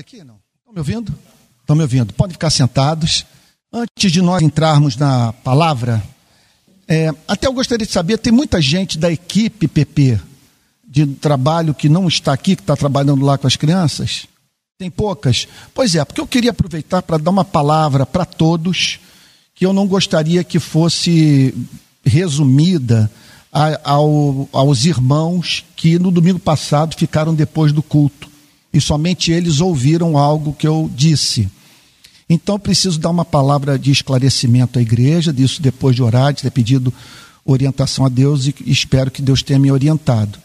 Aqui não. Estão me ouvindo? Estão me ouvindo? Podem ficar sentados. Antes de nós entrarmos na palavra, é, até eu gostaria de saber, tem muita gente da equipe PP de trabalho que não está aqui, que está trabalhando lá com as crianças? Tem poucas? Pois é, porque eu queria aproveitar para dar uma palavra para todos que eu não gostaria que fosse resumida a, ao, aos irmãos que no domingo passado ficaram depois do culto e somente eles ouviram algo que eu disse. Então preciso dar uma palavra de esclarecimento à igreja, disso depois de orar, de ter pedido orientação a Deus e espero que Deus tenha me orientado.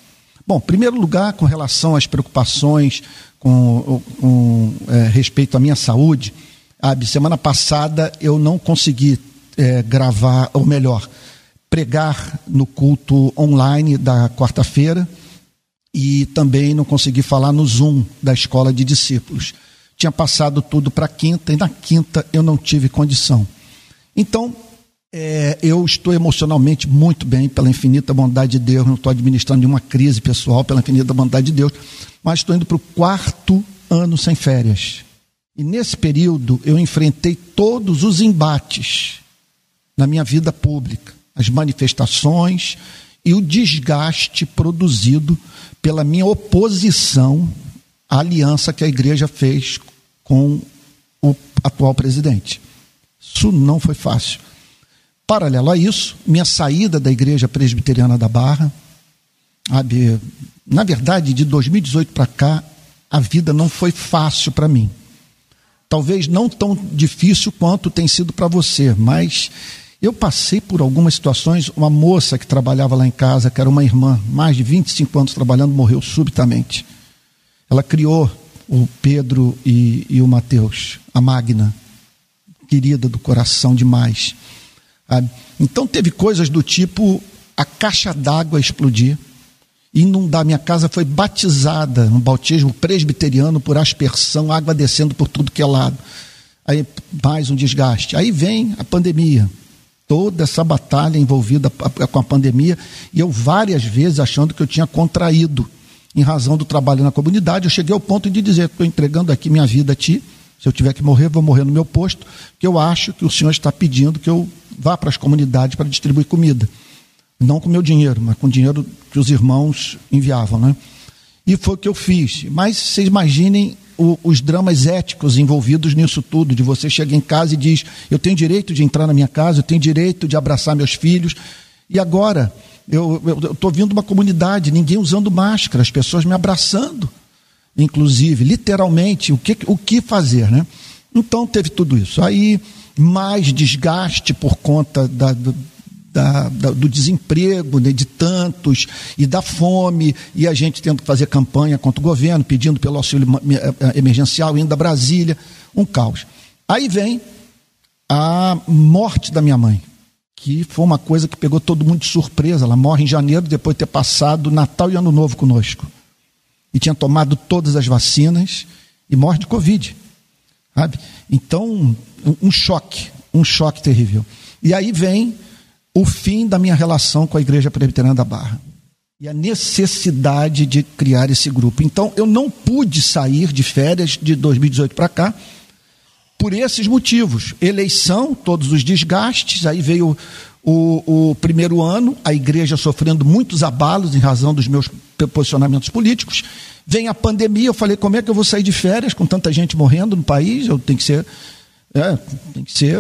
Bom, primeiro lugar, com relação às preocupações com, com é, respeito à minha saúde, a semana passada eu não consegui é, gravar, ou melhor, pregar no culto online da quarta-feira e também não consegui falar no Zoom da escola de discípulos. Tinha passado tudo para quinta e na quinta eu não tive condição. Então, é, eu estou emocionalmente muito bem pela infinita bondade de Deus, não estou administrando nenhuma crise pessoal pela infinita bondade de Deus, mas estou indo para o quarto ano sem férias. E nesse período eu enfrentei todos os embates na minha vida pública, as manifestações e o desgaste produzido pela minha oposição à aliança que a igreja fez com o atual presidente. Isso não foi fácil. Paralelo a isso, minha saída da igreja presbiteriana da Barra, na verdade, de 2018 para cá, a vida não foi fácil para mim. Talvez não tão difícil quanto tem sido para você, mas eu passei por algumas situações. Uma moça que trabalhava lá em casa, que era uma irmã, mais de 25 anos trabalhando, morreu subitamente. Ela criou o Pedro e, e o Mateus, a Magna, querida do coração demais. Então teve coisas do tipo a caixa d'água explodir, inundar. Minha casa foi batizada, um bautismo presbiteriano por aspersão, água descendo por tudo que é lado. Aí mais um desgaste. Aí vem a pandemia toda essa batalha envolvida com a pandemia e eu várias vezes achando que eu tinha contraído em razão do trabalho na comunidade, eu cheguei ao ponto de dizer estou entregando aqui minha vida a ti, se eu tiver que morrer, vou morrer no meu posto, que eu acho que o Senhor está pedindo que eu vá para as comunidades para distribuir comida. Não com meu dinheiro, mas com o dinheiro que os irmãos enviavam, né? E foi o que eu fiz. Mas vocês imaginem o, os dramas éticos envolvidos nisso tudo, de você chegar em casa e diz, eu tenho direito de entrar na minha casa, eu tenho direito de abraçar meus filhos, e agora eu estou vindo uma comunidade, ninguém usando máscara, as pessoas me abraçando, inclusive, literalmente, o que, o que fazer, né? Então teve tudo isso. Aí, mais desgaste por conta da, da, da, do desemprego né, de tantos e da fome, e a gente tendo que fazer campanha contra o governo, pedindo pelo auxílio eh, eh, emergencial, indo a Brasília, um caos. Aí vem a morte da minha mãe, que foi uma coisa que pegou todo mundo de surpresa. Ela morre em janeiro, depois de ter passado Natal e Ano Novo conosco. E tinha tomado todas as vacinas e morre de Covid. Sabe? Então, um choque, um choque terrível. E aí vem o fim da minha relação com a Igreja Presbiteriana da Barra e a necessidade de criar esse grupo. Então, eu não pude sair de férias de 2018 para cá por esses motivos. Eleição, todos os desgastes, aí veio o, o, primeiro ano, a igreja sofrendo muitos abalos em razão dos meus posicionamentos políticos. Vem a pandemia, eu falei, como é que eu vou sair de férias com tanta gente morrendo no país? Eu tenho que ser, é, tem que ser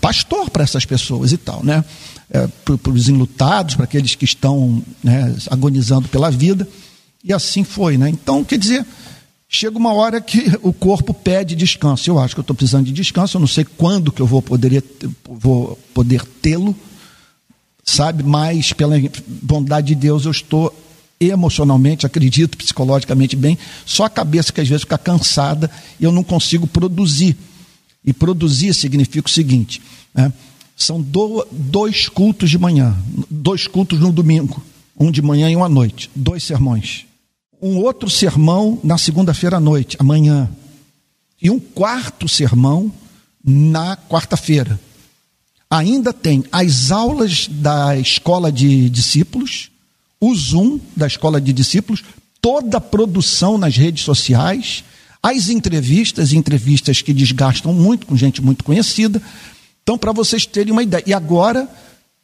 pastor para essas pessoas e tal, né? é, para os enlutados, para aqueles que estão né, agonizando pela vida. E assim foi. Né? Então, quer dizer, chega uma hora que o corpo pede descanso. Eu acho que eu estou precisando de descanso, eu não sei quando que eu vou, poderia, vou poder tê-lo, sabe? Mas, pela bondade de Deus, eu estou emocionalmente, acredito, psicologicamente bem, só a cabeça que às vezes fica cansada e eu não consigo produzir. E produzir significa o seguinte: né? São do, dois cultos de manhã, dois cultos no domingo, um de manhã e um à noite, dois sermões. Um outro sermão na segunda-feira à noite, amanhã. E um quarto sermão na quarta-feira. Ainda tem as aulas da escola de discípulos, o Zoom da escola de discípulos, toda a produção nas redes sociais, as entrevistas, entrevistas que desgastam muito com gente muito conhecida. Então, para vocês terem uma ideia. E agora,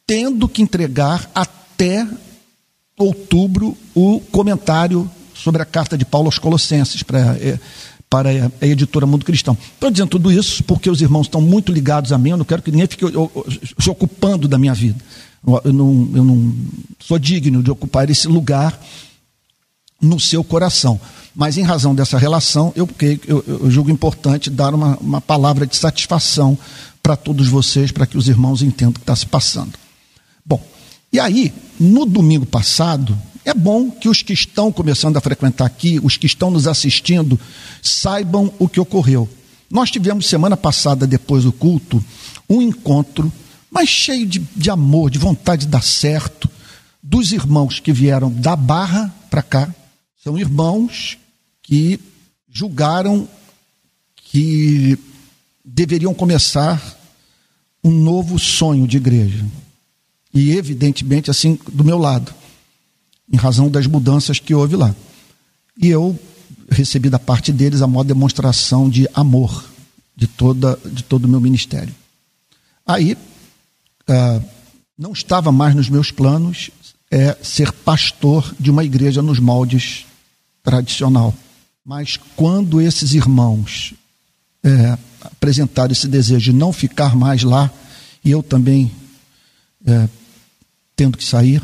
tendo que entregar até outubro o comentário sobre a carta de Paulo aos Colossenses para, é, para a editora Mundo Cristão. Estou dizendo tudo isso porque os irmãos estão muito ligados a mim, eu não quero que ninguém fique se ocupando da minha vida. Eu não, eu não sou digno de ocupar esse lugar no seu coração. Mas em razão dessa relação, eu, eu, eu julgo importante dar uma, uma palavra de satisfação para todos vocês, para que os irmãos entendam o que está se passando. Bom, e aí, no domingo passado, é bom que os que estão começando a frequentar aqui, os que estão nos assistindo, saibam o que ocorreu. Nós tivemos semana passada, depois do culto, um encontro, mas cheio de, de amor, de vontade de dar certo, dos irmãos que vieram da Barra para cá. São irmãos que julgaram que deveriam começar um novo sonho de igreja. E, evidentemente, assim, do meu lado, em razão das mudanças que houve lá. E eu recebi da parte deles a maior demonstração de amor de, toda, de todo o meu ministério. Aí, ah, não estava mais nos meus planos é, ser pastor de uma igreja nos moldes tradicional. Mas quando esses irmãos é, apresentaram esse desejo de não ficar mais lá, e eu também é, tendo que sair,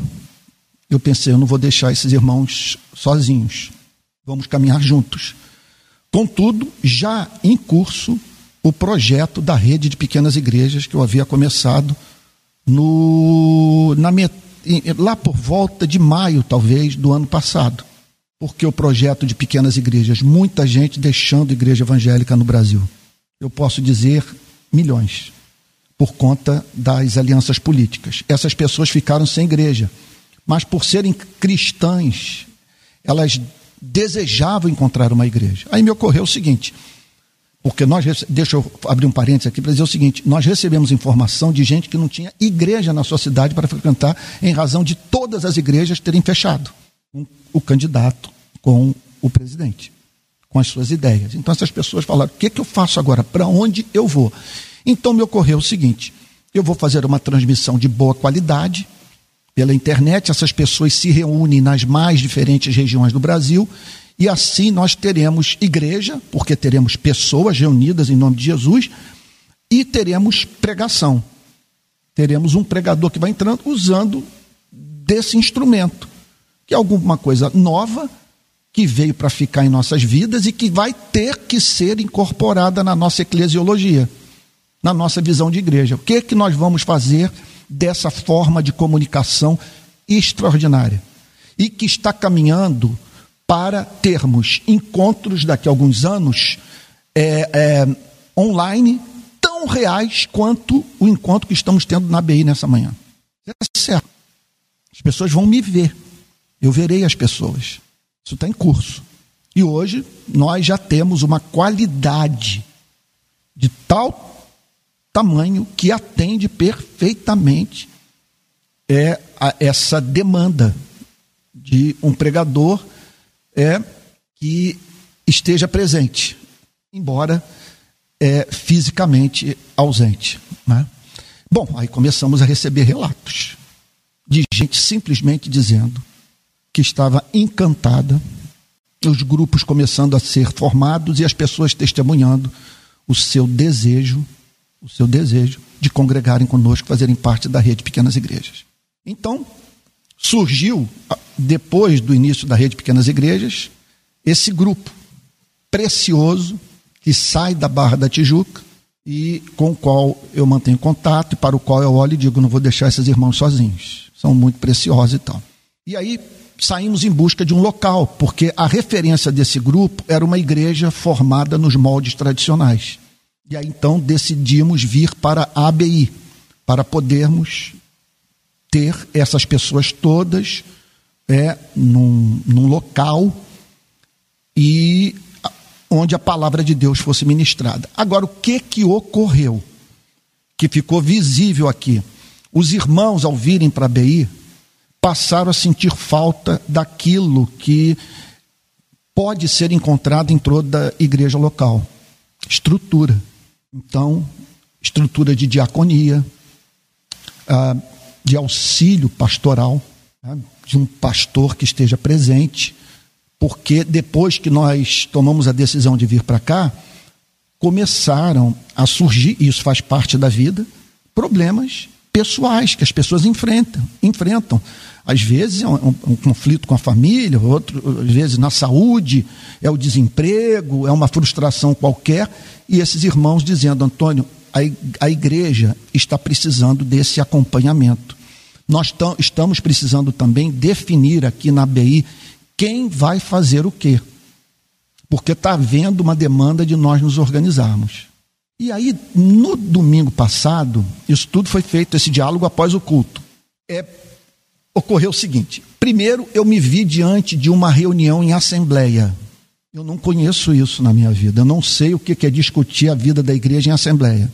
eu pensei, eu não vou deixar esses irmãos sozinhos. Vamos caminhar juntos. Contudo, já em curso o projeto da rede de pequenas igrejas que eu havia começado no, na, lá por volta de maio, talvez, do ano passado porque o projeto de pequenas igrejas, muita gente deixando igreja evangélica no Brasil. Eu posso dizer milhões, por conta das alianças políticas. Essas pessoas ficaram sem igreja, mas por serem cristãs, elas desejavam encontrar uma igreja. Aí me ocorreu o seguinte, porque nós, deixa eu abrir um parênteses aqui para dizer o seguinte: nós recebemos informação de gente que não tinha igreja na sua cidade para frequentar, em razão de todas as igrejas terem fechado o candidato com o presidente, com as suas ideias. Então essas pessoas falaram: o que, que eu faço agora? Para onde eu vou? Então me ocorreu o seguinte: eu vou fazer uma transmissão de boa qualidade pela internet, essas pessoas se reúnem nas mais diferentes regiões do Brasil. E assim nós teremos igreja, porque teremos pessoas reunidas em nome de Jesus, e teremos pregação. Teremos um pregador que vai entrando usando desse instrumento que é alguma coisa nova que veio para ficar em nossas vidas e que vai ter que ser incorporada na nossa eclesiologia, na nossa visão de igreja. O que é que nós vamos fazer dessa forma de comunicação extraordinária e que está caminhando para termos encontros daqui a alguns anos é, é, online tão reais quanto o encontro que estamos tendo na BI nessa manhã. É certo. As pessoas vão me ver eu verei as pessoas. Isso está em curso. E hoje nós já temos uma qualidade de tal tamanho que atende perfeitamente é, essa demanda de um pregador é, que esteja presente, embora é, fisicamente ausente. Né? Bom, aí começamos a receber relatos de gente simplesmente dizendo que estava encantada, os grupos começando a ser formados e as pessoas testemunhando o seu desejo, o seu desejo de congregarem conosco, fazerem parte da rede Pequenas Igrejas. Então, surgiu, depois do início da rede Pequenas Igrejas, esse grupo precioso que sai da Barra da Tijuca e com o qual eu mantenho contato e para o qual eu olho e digo: não vou deixar esses irmãos sozinhos, são muito preciosos e tal. E aí saímos em busca de um local, porque a referência desse grupo era uma igreja formada nos moldes tradicionais. E aí então decidimos vir para a ABI, para podermos ter essas pessoas todas é, num, num local e onde a palavra de Deus fosse ministrada. Agora, o que que ocorreu? Que ficou visível aqui. Os irmãos, ao virem para a ABI, passaram a sentir falta daquilo que pode ser encontrada em toda igreja local. Estrutura. Então, estrutura de diaconia, ah, de auxílio pastoral, né, de um pastor que esteja presente, porque depois que nós tomamos a decisão de vir para cá, começaram a surgir, e isso faz parte da vida, problemas pessoais que as pessoas enfrentam. enfrentam. Às vezes é um, um, conflito com a família, outras vezes na saúde, é o desemprego, é uma frustração qualquer, e esses irmãos dizendo, Antônio, a, a igreja está precisando desse acompanhamento. Nós estamos precisando também definir aqui na BI quem vai fazer o quê. Porque está havendo uma demanda de nós nos organizarmos. E aí, no domingo passado, isso tudo foi feito, esse diálogo após o culto. É, ocorreu o seguinte: primeiro, eu me vi diante de uma reunião em assembleia. Eu não conheço isso na minha vida. Eu não sei o que é discutir a vida da igreja em assembleia.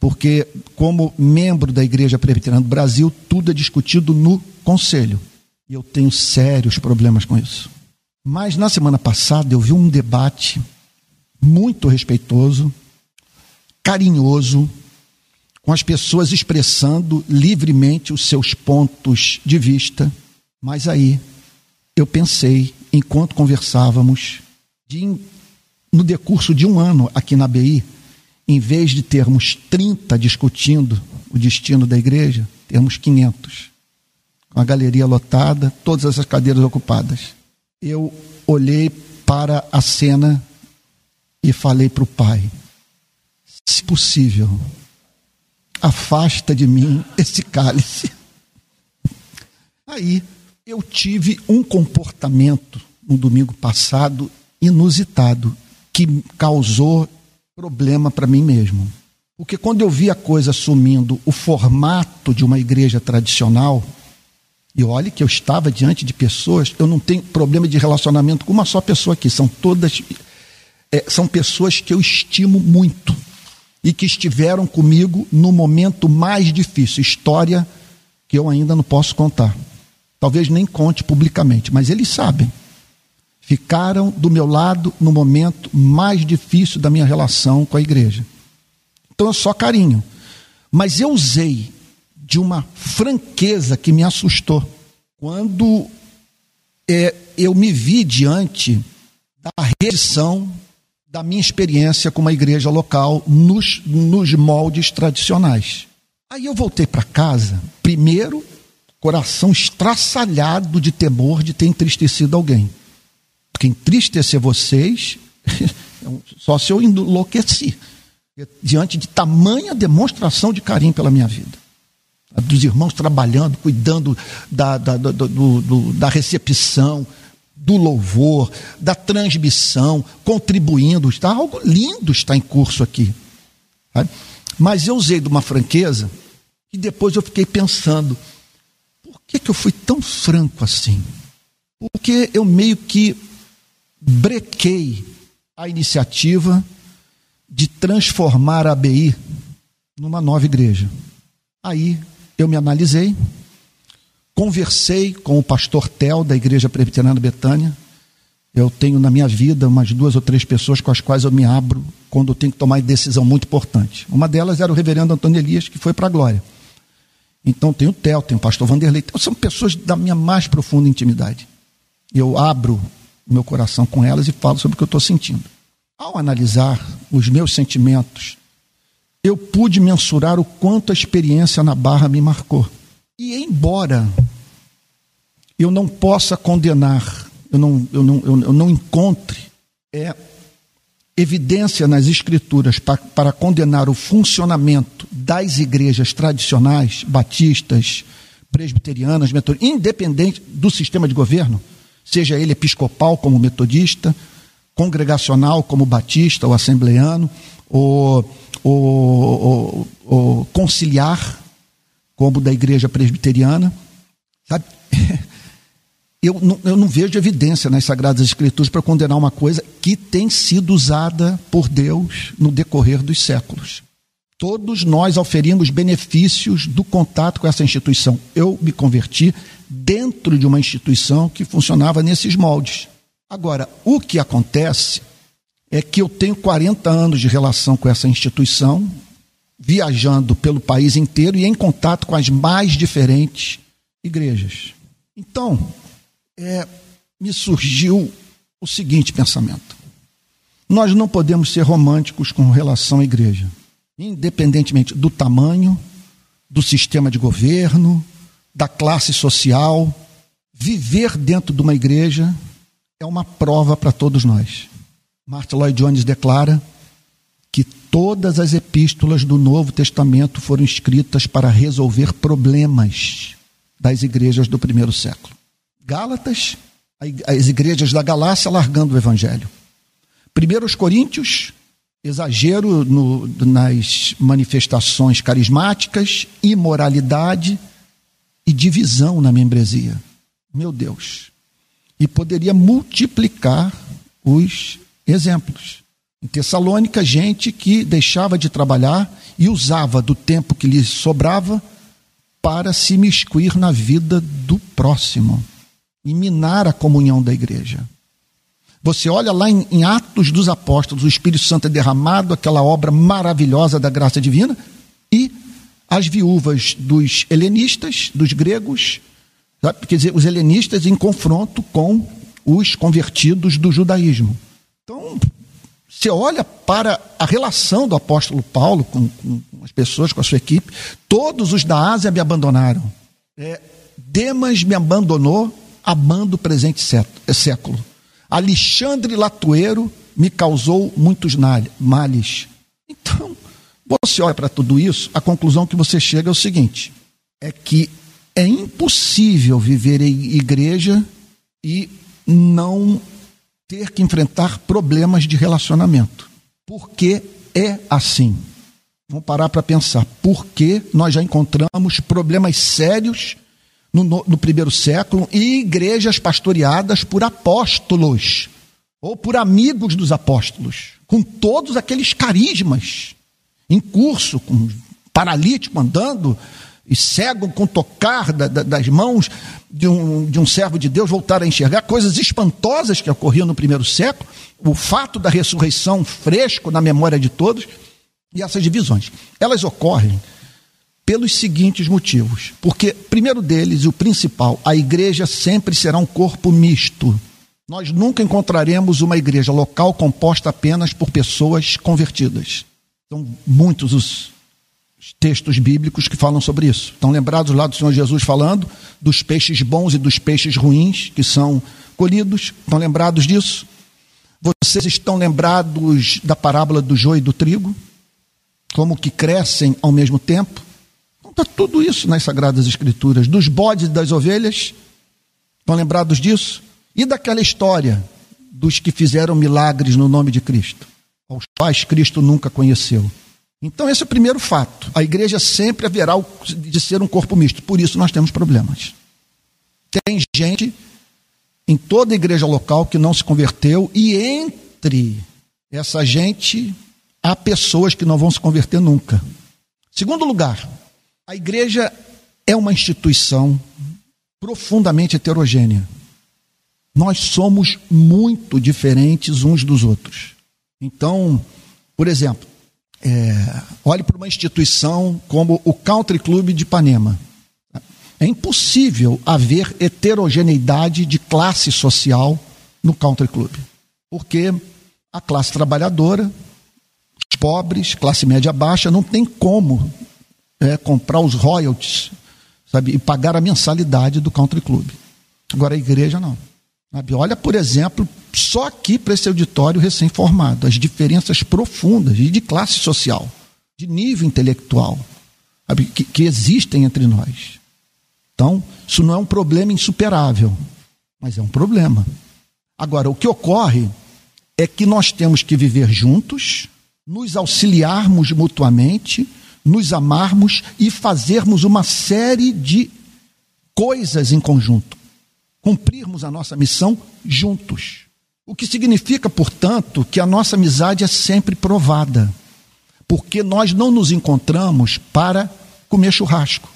Porque, como membro da Igreja Presbiteriana do Brasil, tudo é discutido no conselho. E eu tenho sérios problemas com isso. Mas na semana passada eu vi um debate muito respeitoso, carinhoso, com as pessoas expressando livremente os seus pontos de vista. Mas aí eu pensei, enquanto conversávamos, de, no decurso de um ano aqui na BI, em vez de termos 30 discutindo o destino da igreja, temos 500. Com a galeria lotada, todas essas cadeiras ocupadas. Eu olhei para a cena e falei para o pai: se possível, afasta de mim esse cálice. Aí eu tive um comportamento no domingo passado inusitado que causou problema para mim mesmo. Porque quando eu vi a coisa assumindo o formato de uma igreja tradicional, e olhe que eu estava diante de pessoas, eu não tenho problema de relacionamento com uma só pessoa aqui, são todas é, são pessoas que eu estimo muito e que estiveram comigo no momento mais difícil, história que eu ainda não posso contar. Talvez nem conte publicamente, mas eles sabem ficaram do meu lado no momento mais difícil da minha relação com a igreja. Então é só carinho. Mas eu usei de uma franqueza que me assustou. Quando é, eu me vi diante da redição da minha experiência com uma igreja local nos, nos moldes tradicionais. Aí eu voltei para casa, primeiro, coração estraçalhado de temor de ter entristecido alguém. Porque entristecer vocês, só se eu enlouqueci. Diante de tamanha demonstração de carinho pela minha vida. Dos irmãos trabalhando, cuidando da, da, da, do, do, da recepção, do louvor, da transmissão, contribuindo. Está algo lindo está em curso aqui. Mas eu usei de uma franqueza e depois eu fiquei pensando, por que, que eu fui tão franco assim? Porque eu meio que brequei a iniciativa de transformar a ABI numa nova igreja. Aí eu me analisei, conversei com o pastor Tel da Igreja Presbiteriana Betânia. Eu tenho na minha vida umas duas ou três pessoas com as quais eu me abro quando tenho que tomar decisão muito importante. Uma delas era o reverendo Antônio Elias, que foi para a glória. Então tem o Tel, tem o pastor Vanderlei. Então, são pessoas da minha mais profunda intimidade. Eu abro meu coração com elas e falo sobre o que eu estou sentindo. Ao analisar os meus sentimentos, eu pude mensurar o quanto a experiência na barra me marcou. E embora eu não possa condenar, eu não, eu não, eu não encontre é, evidência nas escrituras para, para condenar o funcionamento das igrejas tradicionais, batistas, presbiterianas, metodistas, independente do sistema de governo, seja ele episcopal como metodista, congregacional como batista ou assembleano, ou, ou, ou, ou conciliar como da igreja presbiteriana. Sabe? Eu não, eu não vejo evidência nas Sagradas Escrituras para condenar uma coisa que tem sido usada por Deus no decorrer dos séculos. Todos nós oferimos benefícios do contato com essa instituição. Eu me converti dentro de uma instituição que funcionava nesses moldes. Agora, o que acontece é que eu tenho 40 anos de relação com essa instituição, viajando pelo país inteiro e em contato com as mais diferentes igrejas. Então, é, me surgiu o seguinte pensamento: nós não podemos ser românticos com relação à igreja, independentemente do tamanho, do sistema de governo, da classe social. Viver dentro de uma igreja é uma prova para todos nós. Martin Lloyd Jones declara que todas as epístolas do Novo Testamento foram escritas para resolver problemas das igrejas do primeiro século. Gálatas, as igrejas da Galácia largando o evangelho. Primeiros Coríntios, exagero no, nas manifestações carismáticas, imoralidade e divisão na membresia. Meu Deus. E poderia multiplicar os exemplos. Em Tessalônica, gente que deixava de trabalhar e usava do tempo que lhe sobrava para se miscuir na vida do próximo e minar a comunhão da igreja. Você olha lá em, em, Atos dos Apóstolos, o Espírito Santo é derramado, aquela obra maravilhosa da graça divina, e as viúvas dos helenistas, dos gregos, quer dizer, os helenistas em confronto com os convertidos do judaísmo. Então, você olha para a relação do apóstolo Paulo com, com, as pessoas, com a sua equipe, todos os da Ásia me abandonaram. É, Demas me abandonou, amando o presente século. Alexandre Latueiro me causou muitos males. Então, você olha para tudo isso, a conclusão que você chega é o seguinte: é que é impossível viver em igreja e não ter que enfrentar problemas de relacionamento. Porque é assim. Vamos parar para pensar. Porque nós já encontramos problemas sérios no, no, no primeiro século em igrejas pastoreadas por apóstolos ou por amigos dos apóstolos, com todos aqueles carismas em curso, com paralítico andando, e cego com tocar da, da, das mãos de um, de um servo de Deus voltar a enxergar coisas espantosas que ocorriam no primeiro século, o fato da ressurreição fresco na memória de todos, e essas divisões. Elas ocorrem pelos seguintes motivos. Porque, primeiro deles, o principal, a igreja sempre será um corpo misto. Nós nunca encontraremos uma igreja local composta apenas por pessoas convertidas. São muitos os textos bíblicos que falam sobre isso. Estão lembrados lá do Senhor Jesus falando dos peixes bons e dos peixes ruins que são colhidos? Estão lembrados disso? Vocês estão lembrados da parábola do joio e do trigo? Como que crescem ao mesmo tempo? Está tudo isso nas Sagradas Escrituras. Dos bodes e das ovelhas? Estão lembrados disso? E daquela história dos que fizeram milagres no nome de Cristo, aos quais Cristo nunca conheceu? Então, esse é o primeiro fato. A igreja sempre haverá de ser um corpo misto. Por isso, nós temos problemas. Tem gente em toda a igreja local que não se converteu, e entre essa gente há pessoas que não vão se converter nunca. Segundo lugar, a igreja é uma instituição profundamente heterogênea. Nós somos muito diferentes uns dos outros. Então, por exemplo, é, olhe para uma instituição como o Country Club de Ipanema. É impossível haver heterogeneidade de classe social no Country Club. Porque a classe trabalhadora, os pobres, classe média baixa, não tem como é, comprar os royalties sabe, e pagar a mensalidade do Country Club. Agora a igreja não. Olha, por exemplo, só aqui para esse auditório recém-formado, as diferenças profundas de classe social, de nível intelectual, sabe? Que, que existem entre nós. Então, isso não é um problema insuperável, mas é um problema. Agora, o que ocorre é que nós temos que viver juntos, nos auxiliarmos mutuamente, nos amarmos e fazermos uma série de coisas em conjunto cumprirmos a nossa missão juntos. O que significa, portanto, que a nossa amizade é sempre provada, porque nós não nos encontramos para comer churrasco.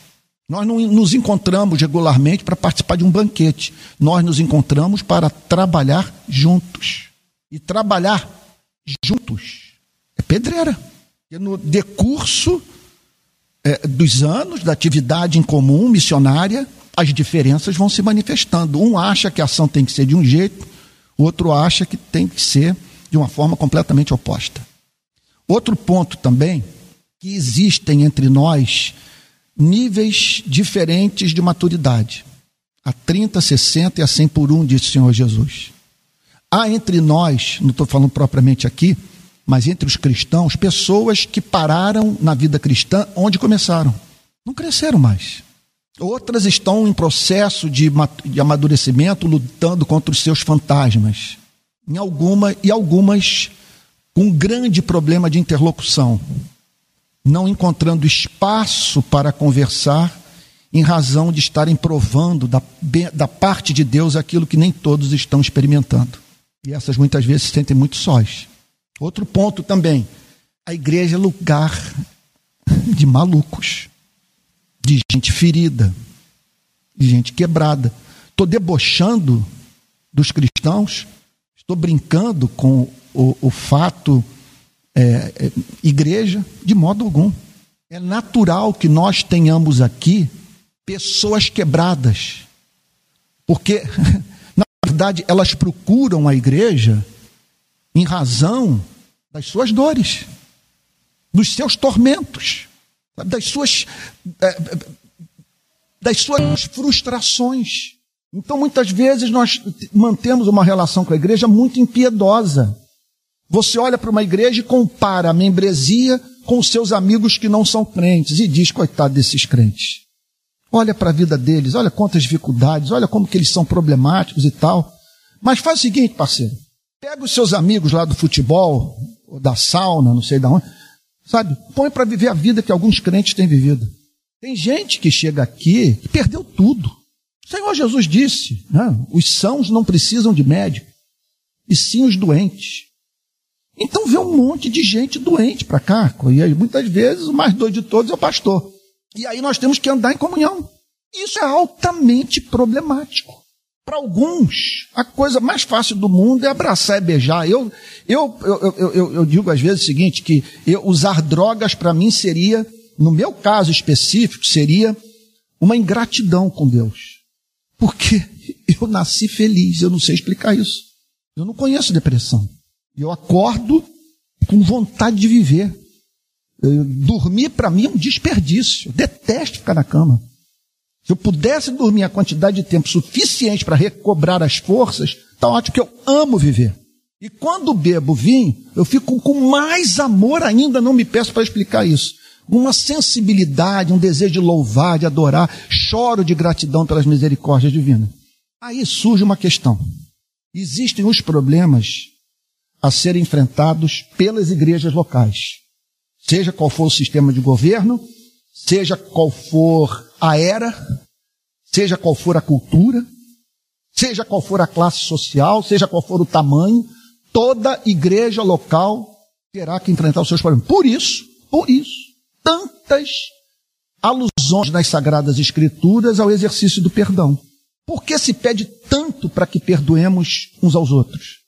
Nós não nos encontramos regularmente para participar de um banquete. Nós nos encontramos para trabalhar juntos. E trabalhar juntos é pedreira. E no decurso é, dos anos da atividade em comum missionária, as diferenças vão se manifestando. Um acha que a ação tem que ser de um jeito, outro acha que tem que ser de uma forma completamente oposta. Outro ponto também, que existem entre nós níveis diferentes de maturidade. A 30, 60 e a 100 por um, disse o Senhor Jesus. Há entre nós, não estou falando propriamente aqui, mas entre os cristãos, pessoas que pararam na vida cristã onde começaram. Não cresceram mais. Outras estão em processo de, de amadurecimento, lutando contra os seus fantasmas. Em alguma, e algumas com um grande problema de interlocução não encontrando espaço para conversar, em razão de estarem provando da, da parte de Deus aquilo que nem todos estão experimentando. E essas muitas vezes se sentem muito sós. Outro ponto também: a igreja é lugar de malucos, de gente ferida, de gente quebrada. Estou debochando dos cristãos, estou brincando com o, o fato é, é, igreja, de modo algum. É natural que nós tenhamos aqui pessoas quebradas, porque, na verdade, elas procuram a igreja em razão das suas dores, dos seus tormentos, das suas, é, das suas frustrações. Então, muitas vezes, nós mantemos uma relação com a igreja muito impiedosa. Você olha para uma igreja e compara a membresia com os seus amigos que não são crentes e diz, coitado desses crentes. Olha para a vida deles, olha quantas dificuldades, olha como que eles são problemáticos e tal. Mas faz o seguinte, parceiro. Pega os seus amigos lá do futebol, da sauna, não sei de onde, sabe? Põe para viver a vida que alguns crentes têm vivido. Tem gente que chega aqui que perdeu tudo. O Senhor Jesus disse, né? os sãos não precisam de médico, e sim os doentes. Então vê um monte de gente doente para cá. E aí, muitas vezes o mais doido de todos é o pastor. E aí nós temos que andar em comunhão. Isso é altamente problemático. Para alguns, a coisa mais fácil do mundo é abraçar e beijar. Eu, eu, eu, eu, eu digo às vezes o seguinte, que eu, usar drogas para mim seria, no meu caso específico, seria uma ingratidão com Deus. Porque eu nasci feliz, eu não sei explicar isso. Eu não conheço depressão. Eu acordo com vontade de viver. Eu, dormir para mim é um desperdício. Eu detesto ficar na cama. Se eu pudesse dormir a quantidade de tempo suficiente para recobrar as forças, tá ótimo que eu amo viver. E quando bebo vinho, eu fico com mais amor ainda, não me peço para explicar isso. Uma sensibilidade, um desejo de louvar, de adorar, choro de gratidão pelas misericórdias divinas. Aí surge uma questão. Existem os problemas a serem enfrentados pelas igrejas locais. Seja qual for o sistema de governo, seja qual for a era, seja qual for a cultura, seja qual for a classe social, seja qual for o tamanho, toda igreja local terá que enfrentar os seus problemas. Por isso, por isso, tantas alusões nas sagradas escrituras ao exercício do perdão. Por que se pede tanto para que perdoemos uns aos outros?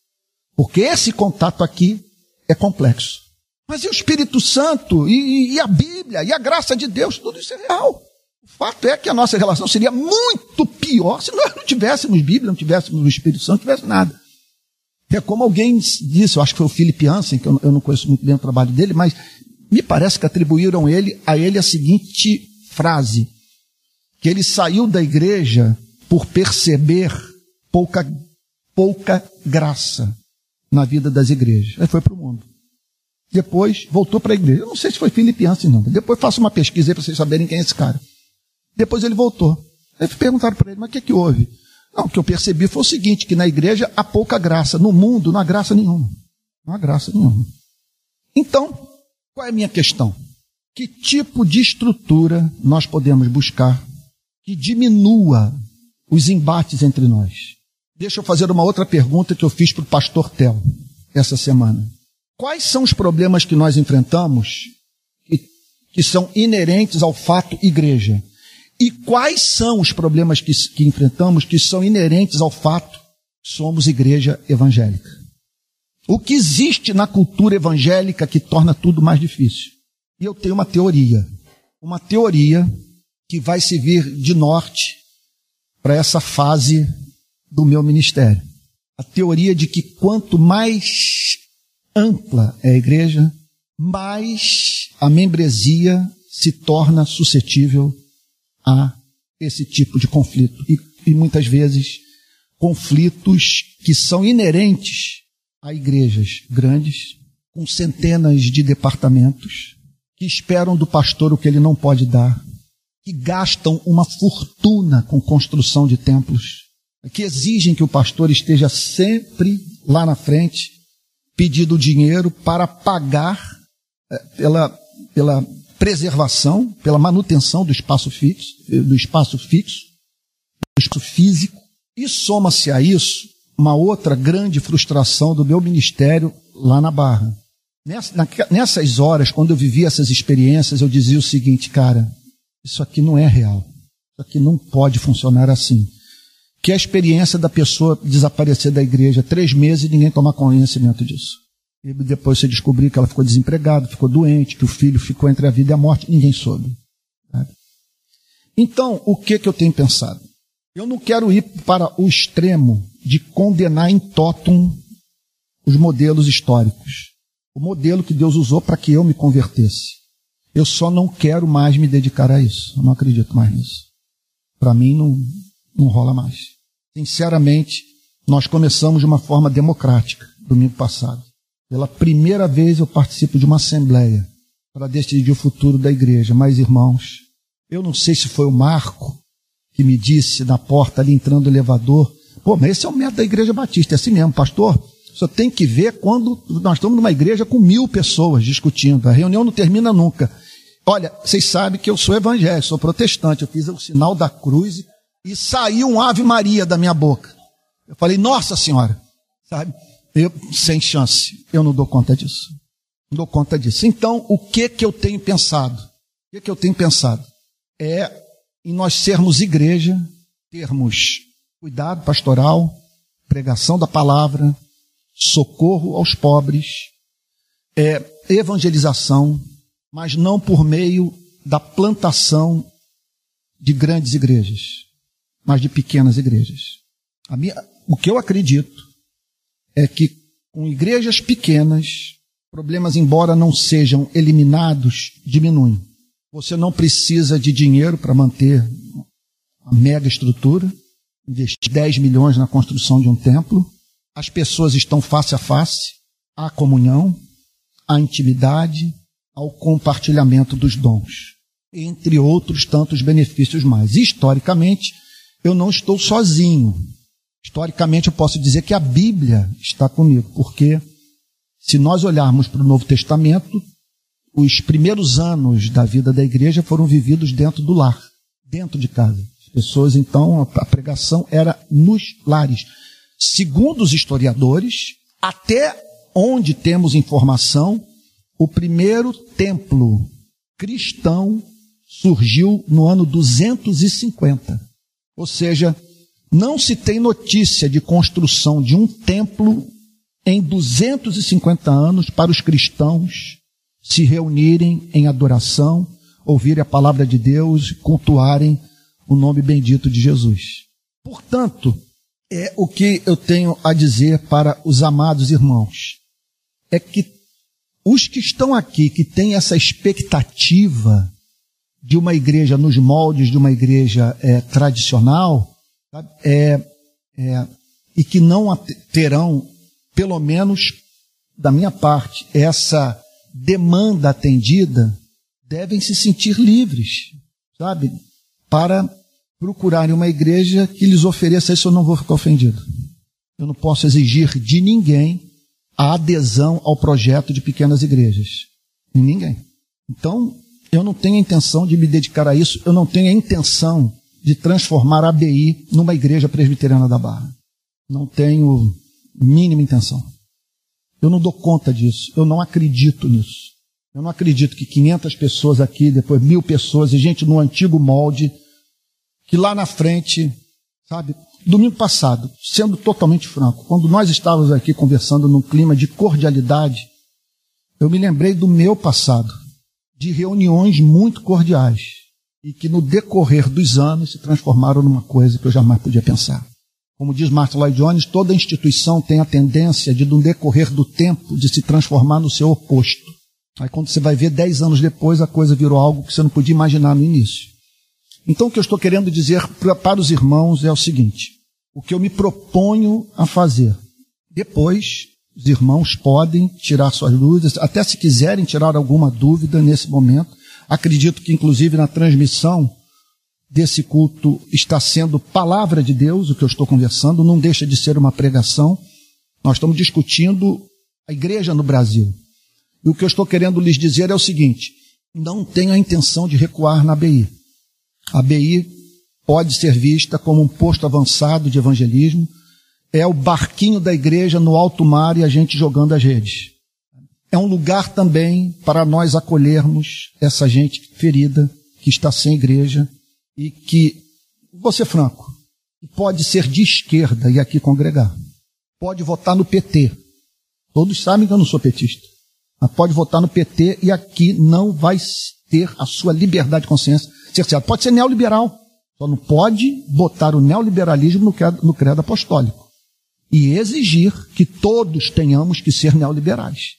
Porque esse contato aqui é complexo. Mas e o Espírito Santo, e, e, a Bíblia, e a graça de Deus, tudo isso é real. O fato é que a nossa relação seria muito pior se nós não tivéssemos Bíblia, não tivéssemos o Espírito Santo, não tivéssemos nada. É como alguém disse, eu acho que foi o Philip Hansen, que eu, eu não conheço muito bem o trabalho dele, mas me parece que atribuíram ele, a ele a seguinte frase: que ele saiu da igreja por perceber pouca, pouca graça na vida das igrejas. Aí foi para o mundo. Depois voltou para a igreja. Eu não sei se foi Filipiança, não. Depois faço uma pesquisa aí para vocês saberem quem é esse cara. Depois ele voltou. Aí perguntaram para ele, mas o que, é que houve? Não, o que eu percebi foi o seguinte, que na igreja há pouca graça. No mundo não há graça nenhuma. Não há graça nenhuma. Então, qual é a minha questão? Que tipo de estrutura nós podemos buscar que diminua os embates entre nós? Deixa eu fazer uma outra pergunta que eu fiz para o pastor Tel essa semana. Quais são os problemas que nós enfrentamos que, que são inerentes ao fato igreja? E quais são os problemas que, que enfrentamos que são inerentes ao fato somos igreja evangélica? O que existe na cultura evangélica que torna tudo mais difícil? E eu tenho uma teoria. Uma teoria que vai servir de norte para essa fase do meu ministério. A teoria de que quanto mais ampla é a igreja, mais a membresia se torna suscetível a esse tipo de conflito. E, e muitas vezes conflitos que são inerentes a igrejas grandes, com centenas de departamentos, que esperam do pastor o que ele não pode dar, que gastam uma fortuna com construção de templos, que exigem que o pastor esteja sempre lá na frente, pedindo dinheiro para pagar é, pela, pela preservação, pela manutenção do espaço fixo, do espaço fixo, do espaço físico, e soma-se a isso uma outra grande frustração do meu ministério lá na Barra. Nessas horas, quando eu vivia essas experiências, eu dizia o seguinte, cara, isso aqui não é real. Isso aqui não pode funcionar assim. Que é a experiência da pessoa desaparecer da igreja três meses e ninguém tomar conhecimento disso. E depois você descobrir que ela ficou desempregada, ficou doente, que o filho ficou entre a vida e a morte, ninguém soube. Sabe? Então, o que, que eu tenho pensado? Eu não quero ir para o extremo de condenar em totum os modelos históricos. O modelo que Deus usou para que eu me convertesse. Eu só não quero mais me dedicar a isso. Eu não acredito mais nisso. Para mim não, não rola mais. Sinceramente, nós começamos de uma forma democrática domingo passado. Pela primeira vez eu participo de uma assembleia para decidir o futuro da igreja. Mas, irmãos, eu não sei se foi o Marco que me disse na porta ali entrando no elevador. Pô, mas esse é o método da igreja batista, é assim mesmo, pastor. Só tem que ver quando nós estamos numa igreja com mil pessoas discutindo. A reunião não termina nunca. Olha, vocês sabem que eu sou evangélico, sou protestante. Eu fiz o sinal da cruz e saiu um Ave Maria da minha boca. Eu falei, Nossa Senhora, sabe? Eu, sem chance, eu não dou conta disso. Não dou conta disso. Então, o que que eu tenho pensado? O que que eu tenho pensado? É em nós sermos igreja, termos cuidado pastoral, pregação da palavra, socorro aos pobres, é, evangelização, mas não por meio da plantação de grandes igrejas, mas de pequenas igrejas. Minha, o que eu acredito é que com igrejas pequenas, problemas, embora não sejam eliminados, diminuem. Você não precisa de dinheiro para manter a mega estrutura, investir 10 milhões na construção de um templo. As pessoas estão face a face, à comunhão, à intimidade, ao compartilhamento dos dons, entre outros tantos benefícios mais. historicamente, eu não estou sozinho. Historicamente, eu posso dizer que a Bíblia está comigo, porque se nós olharmos para o Novo Testamento, os primeiros anos da vida da igreja foram vividos dentro do lar, dentro de casa. As pessoas, então, a pregação era nos lares. Segundo os historiadores, até onde temos informação, o primeiro templo cristão surgiu no ano 250. Ou seja, não se tem notícia de construção de um templo em 250 anos para os cristãos se reunirem em adoração, ouvirem a palavra de Deus, cultuarem o nome bendito de Jesus. Portanto, é o que eu tenho a dizer para os amados irmãos. É que os que estão aqui, que têm essa expectativa de uma igreja nos moldes de uma igreja é, tradicional, é, é, e que não terão, pelo menos da minha parte, essa demanda atendida, devem se sentir livres, sabe? Para procurarem uma igreja que lhes ofereça isso, eu não vou ficar ofendido. Eu não posso exigir de ninguém a adesão ao projeto de pequenas igrejas. ninguém. Então, eu não tenho a intenção de me dedicar a isso, eu não tenho a intenção de transformar a ABI numa igreja presbiteriana da Barra. Não tenho mínima intenção. Eu não dou conta disso. Eu não acredito nisso. Eu não acredito que 500 pessoas aqui, depois mil pessoas, e gente no antigo molde, que lá na frente, sabe, domingo passado, sendo totalmente franco, quando nós estávamos aqui conversando num clima de cordialidade, eu me lembrei do meu passado, de reuniões muito cordiais, e que no decorrer dos anos se transformaram numa coisa que eu jamais podia pensar. Como diz Martin Lloyd Jones, toda instituição tem a tendência de, no decorrer do tempo, de se transformar no seu oposto. Aí quando você vai ver, dez anos depois, a coisa virou algo que você não podia imaginar no início. Então o que eu estou querendo dizer para os irmãos é o seguinte: o que eu me proponho a fazer. Depois, os irmãos podem tirar suas dúvidas, até se quiserem tirar alguma dúvida nesse momento. Acredito que, inclusive, na transmissão desse culto está sendo palavra de Deus, o que eu estou conversando, não deixa de ser uma pregação. Nós estamos discutindo a igreja no Brasil. E o que eu estou querendo lhes dizer é o seguinte: não tenho a intenção de recuar na ABI. A ABI pode ser vista como um posto avançado de evangelismo, é o barquinho da igreja no alto mar e a gente jogando as redes. É um lugar também para nós acolhermos essa gente ferida que está sem igreja e que, vou ser franco, pode ser de esquerda e aqui congregar. Pode votar no PT. Todos sabem que eu não sou petista mas pode votar no PT e aqui não vai ter a sua liberdade de consciência cerceada. Pode ser neoliberal, só não pode botar o neoliberalismo no credo, no credo apostólico e exigir que todos tenhamos que ser neoliberais.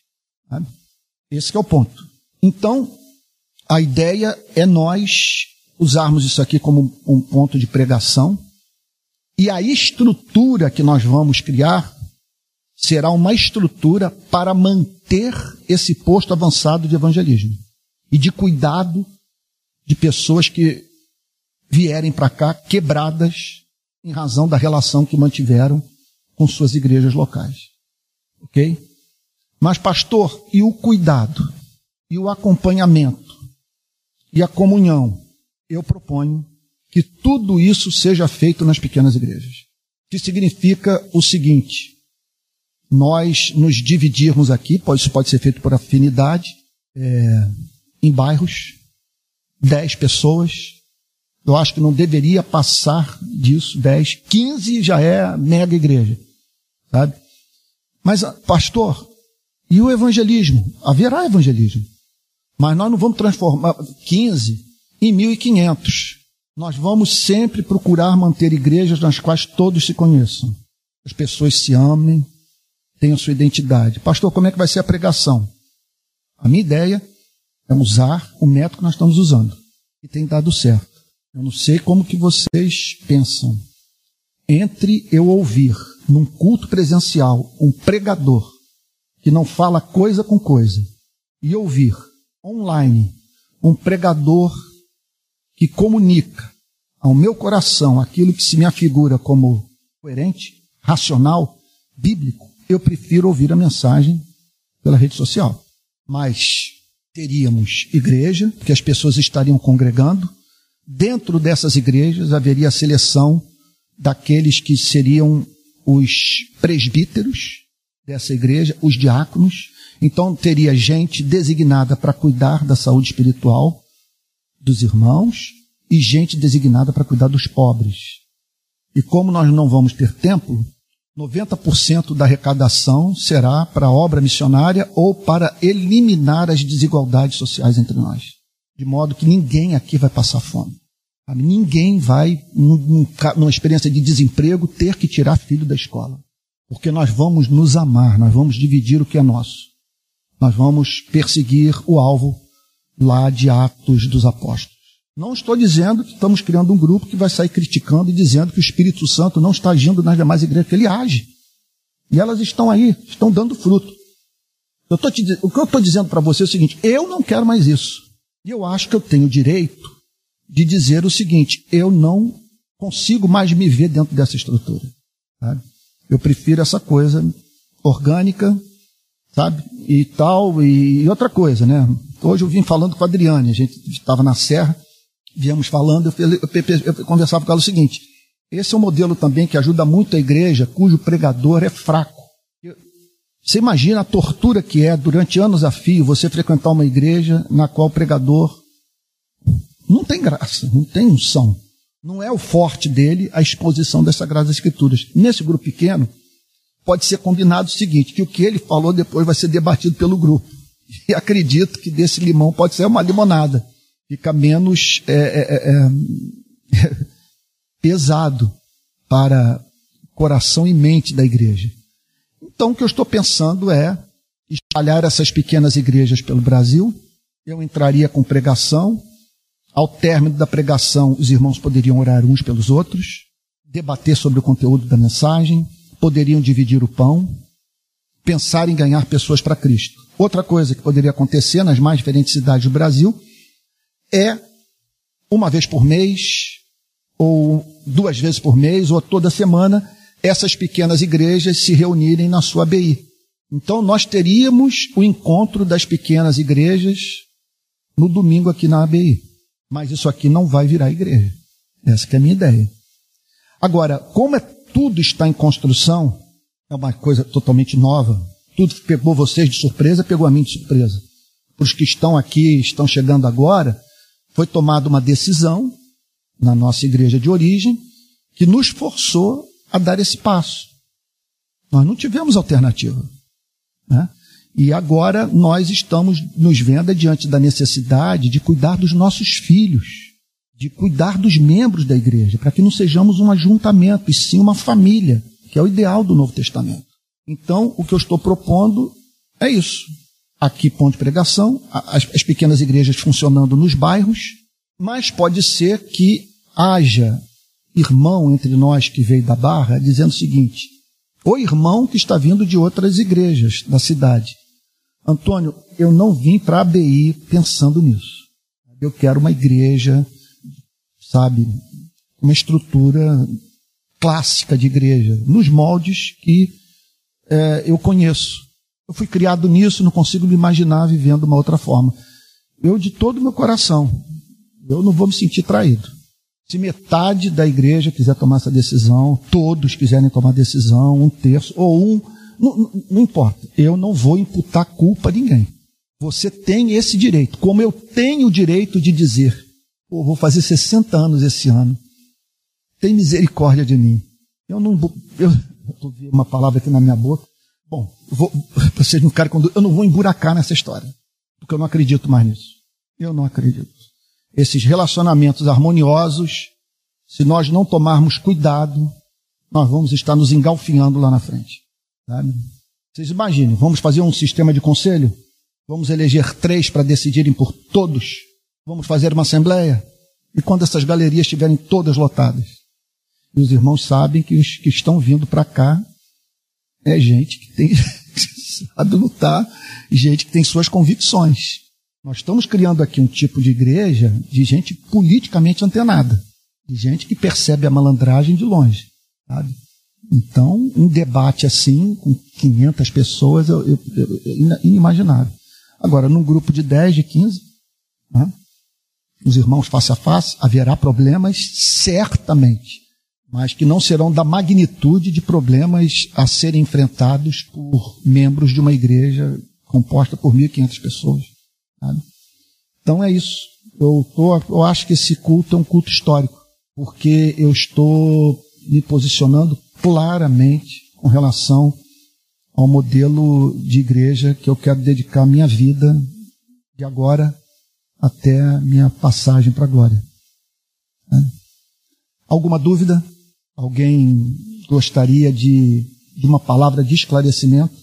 Sabe? Esse é o ponto. Então, a ideia é nós usarmos isso aqui como um ponto de pregação e a estrutura que nós vamos criar será uma estrutura para manter esse posto avançado de evangelismo e de cuidado de pessoas que vierem para cá quebradas em razão da relação que mantiveram com suas igrejas locais. Ok? Mas, pastor, e o cuidado, e o acompanhamento, e a comunhão? Eu proponho que tudo isso seja feito nas pequenas igrejas. Que significa o seguinte: nós nos dividirmos aqui, isso pode ser feito por afinidade, é, em bairros, 10 pessoas. Eu acho que não deveria passar disso, 10, 15 já é mega igreja, sabe? Mas, pastor, e o evangelismo? Haverá evangelismo. Mas nós não vamos transformar 15 em 1.500. Nós vamos sempre procurar manter igrejas nas quais todos se conheçam. As pessoas se amem, tenham sua identidade. Pastor, como é que vai ser a pregação? A minha ideia é usar o método que nós estamos usando. E tem dado certo. Eu não sei como que vocês pensam. Entre eu ouvir num culto presencial um pregador que não fala coisa com coisa e ouvir online um pregador que comunica ao meu coração aquilo que se me afigura como coerente, racional, bíblico, eu prefiro ouvir a mensagem pela rede social. Mas teríamos igreja, que as pessoas estariam congregando. Dentro dessas igrejas haveria a seleção daqueles que seriam os presbíteros dessa igreja, os diáconos. Então teria gente designada para cuidar da saúde espiritual dos irmãos e gente designada para cuidar dos pobres. E como nós não vamos ter templo, 90% da arrecadação será para a obra missionária ou para eliminar as desigualdades sociais entre nós. De modo que ninguém aqui vai passar fome. Ninguém vai, numa experiência de desemprego, ter que tirar filho da escola. Porque nós vamos nos amar, nós vamos dividir o que é nosso. Nós vamos perseguir o alvo lá de Atos dos Apóstolos. Não estou dizendo que estamos criando um grupo que vai sair criticando e dizendo que o Espírito Santo não está agindo nas demais igrejas, que ele age. E elas estão aí, estão dando fruto. Eu te, o que eu estou dizendo para você é o seguinte: eu não quero mais isso. E eu acho que eu tenho direito de dizer o seguinte: eu não consigo mais me ver dentro dessa estrutura. Sabe? Eu prefiro essa coisa orgânica, sabe? E tal, e, outra coisa, né? Hoje eu vim falando com a Adriane, a gente estava na serra, viemos falando, eu, eu, eu, eu conversava com ela o seguinte: esse é um modelo também que ajuda muito a igreja, cujo pregador é fraco. Você imagina a tortura que é, durante anos a fio, você frequentar uma igreja na qual o pregador não tem graça, não tem unção. Não é o forte dele a exposição das Sagradas Escrituras. Nesse grupo pequeno, pode ser combinado o seguinte, que o que ele falou depois vai ser debatido pelo grupo. E acredito que desse limão pode ser uma limonada. Fica menos é, é, é, pesado para coração e mente da igreja. Então, o que eu estou pensando é espalhar essas pequenas igrejas pelo Brasil. Eu entraria com pregação. Ao término da pregação, os irmãos poderiam orar uns pelos outros, debater sobre o conteúdo da mensagem, poderiam dividir o pão, pensar em ganhar pessoas para Cristo. Outra coisa que poderia acontecer nas mais diferentes cidades do Brasil é, uma vez por mês, ou duas vezes por mês, ou toda semana, essas pequenas igrejas se reunirem na sua ABI. Então nós teríamos o encontro das pequenas igrejas no domingo aqui na ABI. Mas isso aqui não vai virar igreja. Essa é a minha ideia. Agora, como é, tudo está em construção, é uma coisa totalmente nova. Tudo pegou vocês de surpresa, pegou a mim de surpresa. Para os que estão aqui, estão chegando agora, foi tomada uma decisão na nossa igreja de origem que nos forçou a dar esse passo. Nós não tivemos alternativa. Né? E agora nós estamos nos vendo diante da necessidade de cuidar dos nossos filhos, de cuidar dos membros da igreja, para que não sejamos um ajuntamento, e sim uma família, que é o ideal do Novo Testamento. Então, o que eu estou propondo é isso. Aqui, ponto de pregação, as, as pequenas igrejas funcionando nos bairros, mas pode ser que haja irmão entre nós que veio da Barra dizendo o seguinte: o irmão que está vindo de outras igrejas da cidade. Antônio, eu não vim para a ABI pensando nisso. Eu quero uma igreja, sabe, uma estrutura clássica de igreja, nos moldes que é, eu conheço. Eu fui criado nisso, não consigo me imaginar vivendo uma outra forma. Eu, de todo o meu coração, eu não vou me sentir traído. Se metade da igreja quiser tomar essa decisão, todos quiserem tomar decisão, um terço ou um, não, não, importa. Eu não vou imputar culpa a ninguém. Você tem esse direito, como eu tenho o direito de dizer, vou fazer 60 anos esse ano. Tem misericórdia de mim. Eu não eu vendo uma palavra aqui na minha boca. Bom, vocês não querem eu não vou emburacar nessa história, porque eu não acredito mais nisso. Eu não acredito esses relacionamentos harmoniosos, se nós não tomarmos cuidado, nós vamos estar nos engalfinhando lá na frente. Sabe? Vocês imaginem, vamos fazer um sistema de conselho? Vamos eleger três para decidirem por todos? Vamos fazer uma assembleia? E quando essas galerias estiverem todas lotadas? E os irmãos sabem que os que estão vindo para cá é gente que tem, sabe lutar, gente que tem suas convicções. Nós estamos criando aqui um tipo de igreja de gente politicamente antenada, de gente que percebe a malandragem de longe, sabe? Então, um debate assim, com 500 pessoas, eu, eu, eu, inimaginável. Agora, num grupo de 10, de 15, né, os irmãos face a face, haverá problemas, certamente, mas que não serão da magnitude de problemas a serem enfrentados por membros de uma igreja composta por 1.500 pessoas. Então é isso. Eu, tô, eu acho que esse culto é um culto histórico, porque eu estou me posicionando claramente com relação ao modelo de igreja que eu quero dedicar minha vida de agora até a minha passagem para a glória. Alguma dúvida? Alguém gostaria de, de uma palavra de esclarecimento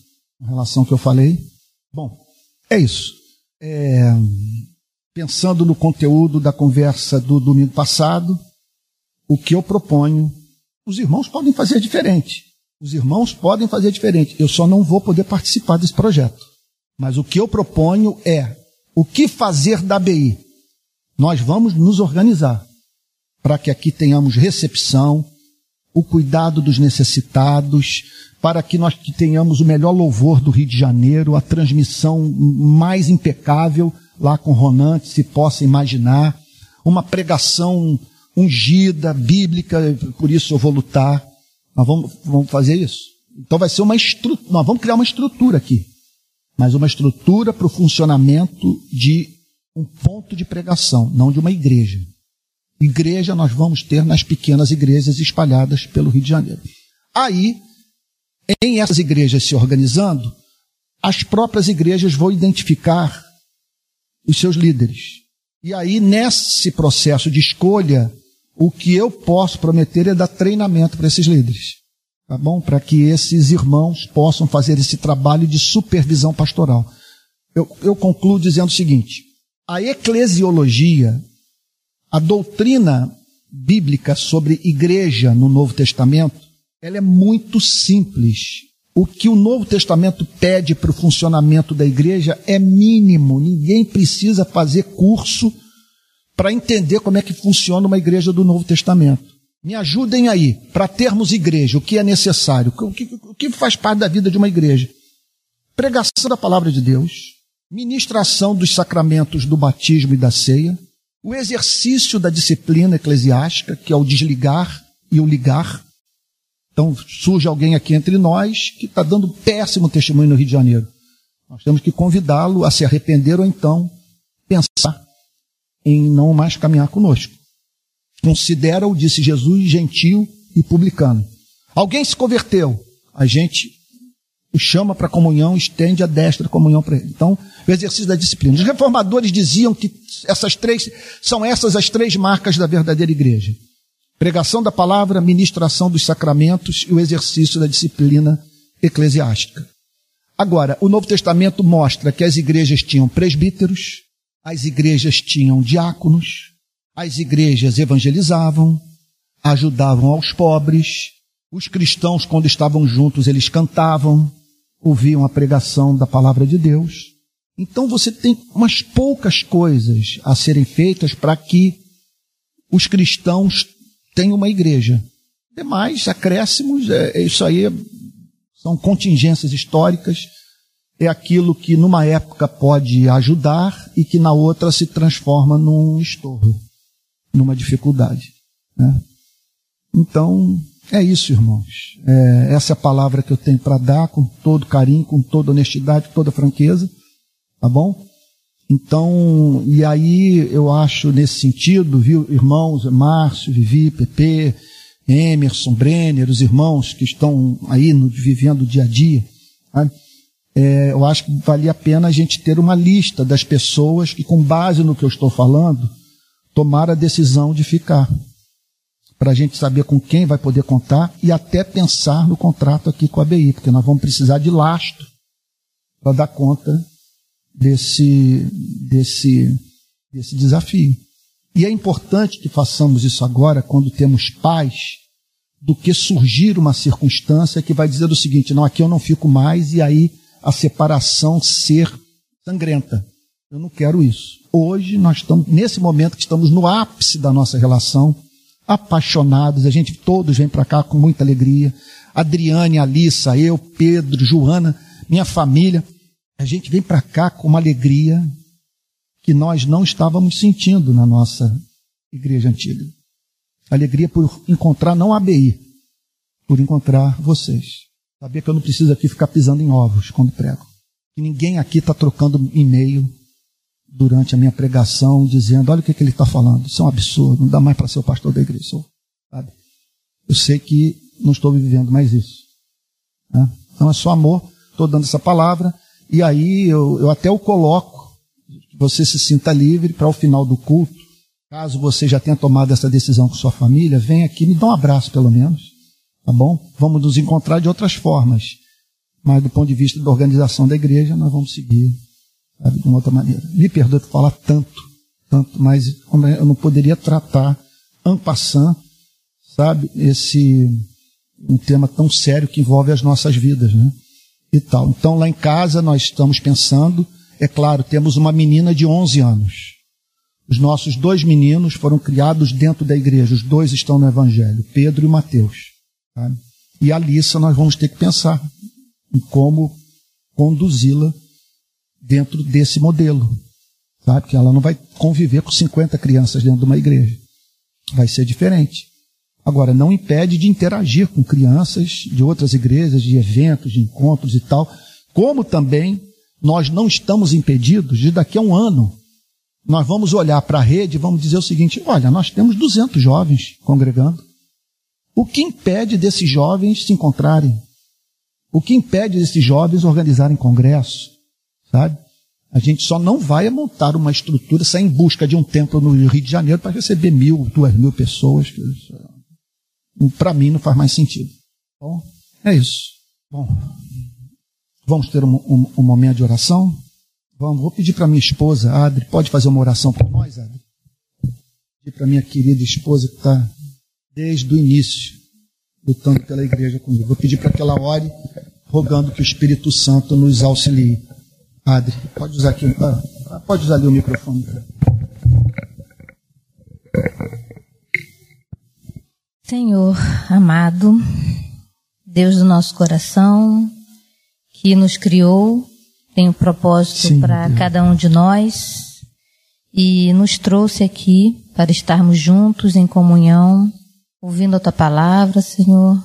em relação ao que eu falei? Bom, é isso. É, pensando no conteúdo da conversa do domingo passado, o que eu proponho, os irmãos podem fazer diferente. Os irmãos podem fazer diferente. Eu só não vou poder participar desse projeto. Mas o que eu proponho é o que fazer da BI. Nós vamos nos organizar para que aqui tenhamos recepção, o cuidado dos necessitados, para que nós tenhamos o melhor louvor do Rio de Janeiro, a transmissão mais impecável lá com Ronan, que se possa imaginar, uma pregação ungida, bíblica, por isso eu vou lutar. Nós vamos, vamos fazer isso. Então vai ser uma estrutura, nós vamos criar uma estrutura aqui, mas uma estrutura para o funcionamento de um ponto de pregação, não de uma igreja. Igreja nós vamos ter nas pequenas igrejas espalhadas pelo Rio de Janeiro. Aí, em essas igrejas se organizando, as próprias igrejas vão identificar os seus líderes. E aí, nesse processo de escolha, o que eu posso prometer é dar treinamento para esses líderes. Tá bom? Para que esses irmãos possam fazer esse trabalho de supervisão pastoral. Eu, eu concluo dizendo o seguinte: a eclesiologia, a doutrina bíblica sobre igreja no Novo Testamento, ela é muito simples. O que o Novo Testamento pede para o funcionamento da igreja é mínimo. Ninguém precisa fazer curso para entender como é que funciona uma igreja do Novo Testamento. Me ajudem aí, para termos igreja, o que é necessário, o que, o que faz parte da vida de uma igreja? Pregação da palavra de Deus, ministração dos sacramentos do batismo e da ceia, o exercício da disciplina eclesiástica, que é o desligar e o ligar. Então surge alguém aqui entre nós que está dando péssimo testemunho no Rio de Janeiro. Nós temos que convidá-lo a se arrepender ou então pensar em não mais caminhar conosco. Considera-o, disse Jesus, gentil e publicano. Alguém se converteu, a gente o chama para comunhão, estende a destra comunhão para ele. Então, o exercício da disciplina. Os reformadores diziam que essas três são essas as três marcas da verdadeira igreja: pregação da palavra, ministração dos sacramentos e o exercício da disciplina eclesiástica. Agora, o Novo Testamento mostra que as igrejas tinham presbíteros, as igrejas tinham diáconos, as igrejas evangelizavam, ajudavam aos pobres, os cristãos, quando estavam juntos, eles cantavam, ouviam a pregação da palavra de Deus. Então você tem umas poucas coisas a serem feitas para que os cristãos tenham uma igreja. Demais, acréscimos, é, é isso aí são contingências históricas, é aquilo que numa época pode ajudar e que na outra se transforma num estorvo, numa dificuldade. Né? Então, é isso, irmãos. É, essa é a palavra que eu tenho para dar com todo carinho, com toda honestidade, com toda franqueza. Tá bom? Então, e aí eu acho nesse sentido, viu, irmãos, Márcio, Vivi, Pepe, Emerson, Brenner, os irmãos que estão aí no, vivendo o dia a dia, é, eu acho que valia a pena a gente ter uma lista das pessoas que, com base no que eu estou falando, tomaram a decisão de ficar. Para a gente saber com quem vai poder contar e até pensar no contrato aqui com a BI, porque nós vamos precisar de lastro para dar conta desse, desse, desse desafio. E é importante que façamos isso agora, quando temos paz, do que surgir uma circunstância que vai dizer o seguinte: não, aqui eu não fico mais, e aí a separação ser sangrenta. Eu não quero isso. Hoje nós estamos, nesse momento que estamos no ápice da nossa relação, apaixonados, a gente todos vem para cá com muita alegria. Adriane, Alissa, eu, Pedro, Joana, minha família. A gente vem para cá com uma alegria que nós não estávamos sentindo na nossa igreja antiga. Alegria por encontrar não a ABI, por encontrar vocês. Saber que eu não preciso aqui ficar pisando em ovos quando prego. Que ninguém aqui está trocando e-mail durante a minha pregação, dizendo: olha o que, que ele está falando. Isso é um absurdo, não dá mais para ser o pastor da igreja. Sabe? Eu sei que não estou vivendo mais isso. Né? Então é só amor, estou dando essa palavra e aí eu, eu até o coloco, você se sinta livre para o final do culto, caso você já tenha tomado essa decisão com sua família, vem aqui, me dá um abraço pelo menos, tá bom? Vamos nos encontrar de outras formas, mas do ponto de vista da organização da igreja, nós vamos seguir sabe, de uma outra maneira. Me perdoe por falar tanto, tanto, mas eu não poderia tratar en passant, sabe, esse um tema tão sério que envolve as nossas vidas, né? e tal. Então, lá em casa, nós estamos pensando, é claro, temos uma menina de 11 anos. Os nossos dois meninos foram criados dentro da igreja, os dois estão no Evangelho, Pedro e Mateus. E a Lissa, nós vamos ter que pensar em como conduzi-la dentro desse modelo. Sabe? Que ela não vai conviver com 50 crianças dentro de uma igreja. Vai ser diferente. Agora, não impede de interagir com crianças de outras igrejas, de eventos, de encontros e tal, como também nós não estamos impedidos de daqui a um ano nós vamos olhar para a rede e vamos dizer o seguinte: olha, nós temos 200 jovens congregando. O que impede desses jovens se encontrarem? O que impede desses jovens organizarem congresso? Sabe? A gente só não vai montar uma estrutura, sair em busca de um templo no Rio de Janeiro para receber mil, duas mil pessoas. Para mim não faz mais sentido. Bom, é isso. Bom, vamos ter um, um, um momento de oração. Vamos, vou pedir para minha esposa, Adri, pode fazer uma oração para nós, Adri? Pedir para minha querida esposa que está desde o início lutando pela igreja comigo. Vou pedir para que ela ore, rogando que o Espírito Santo nos auxilie. Padre, pode usar aqui, ah, pode usar ali o microfone. Senhor amado, Deus do nosso coração, que nos criou, tem um propósito para cada um de nós e nos trouxe aqui para estarmos juntos em comunhão, ouvindo a tua palavra, Senhor,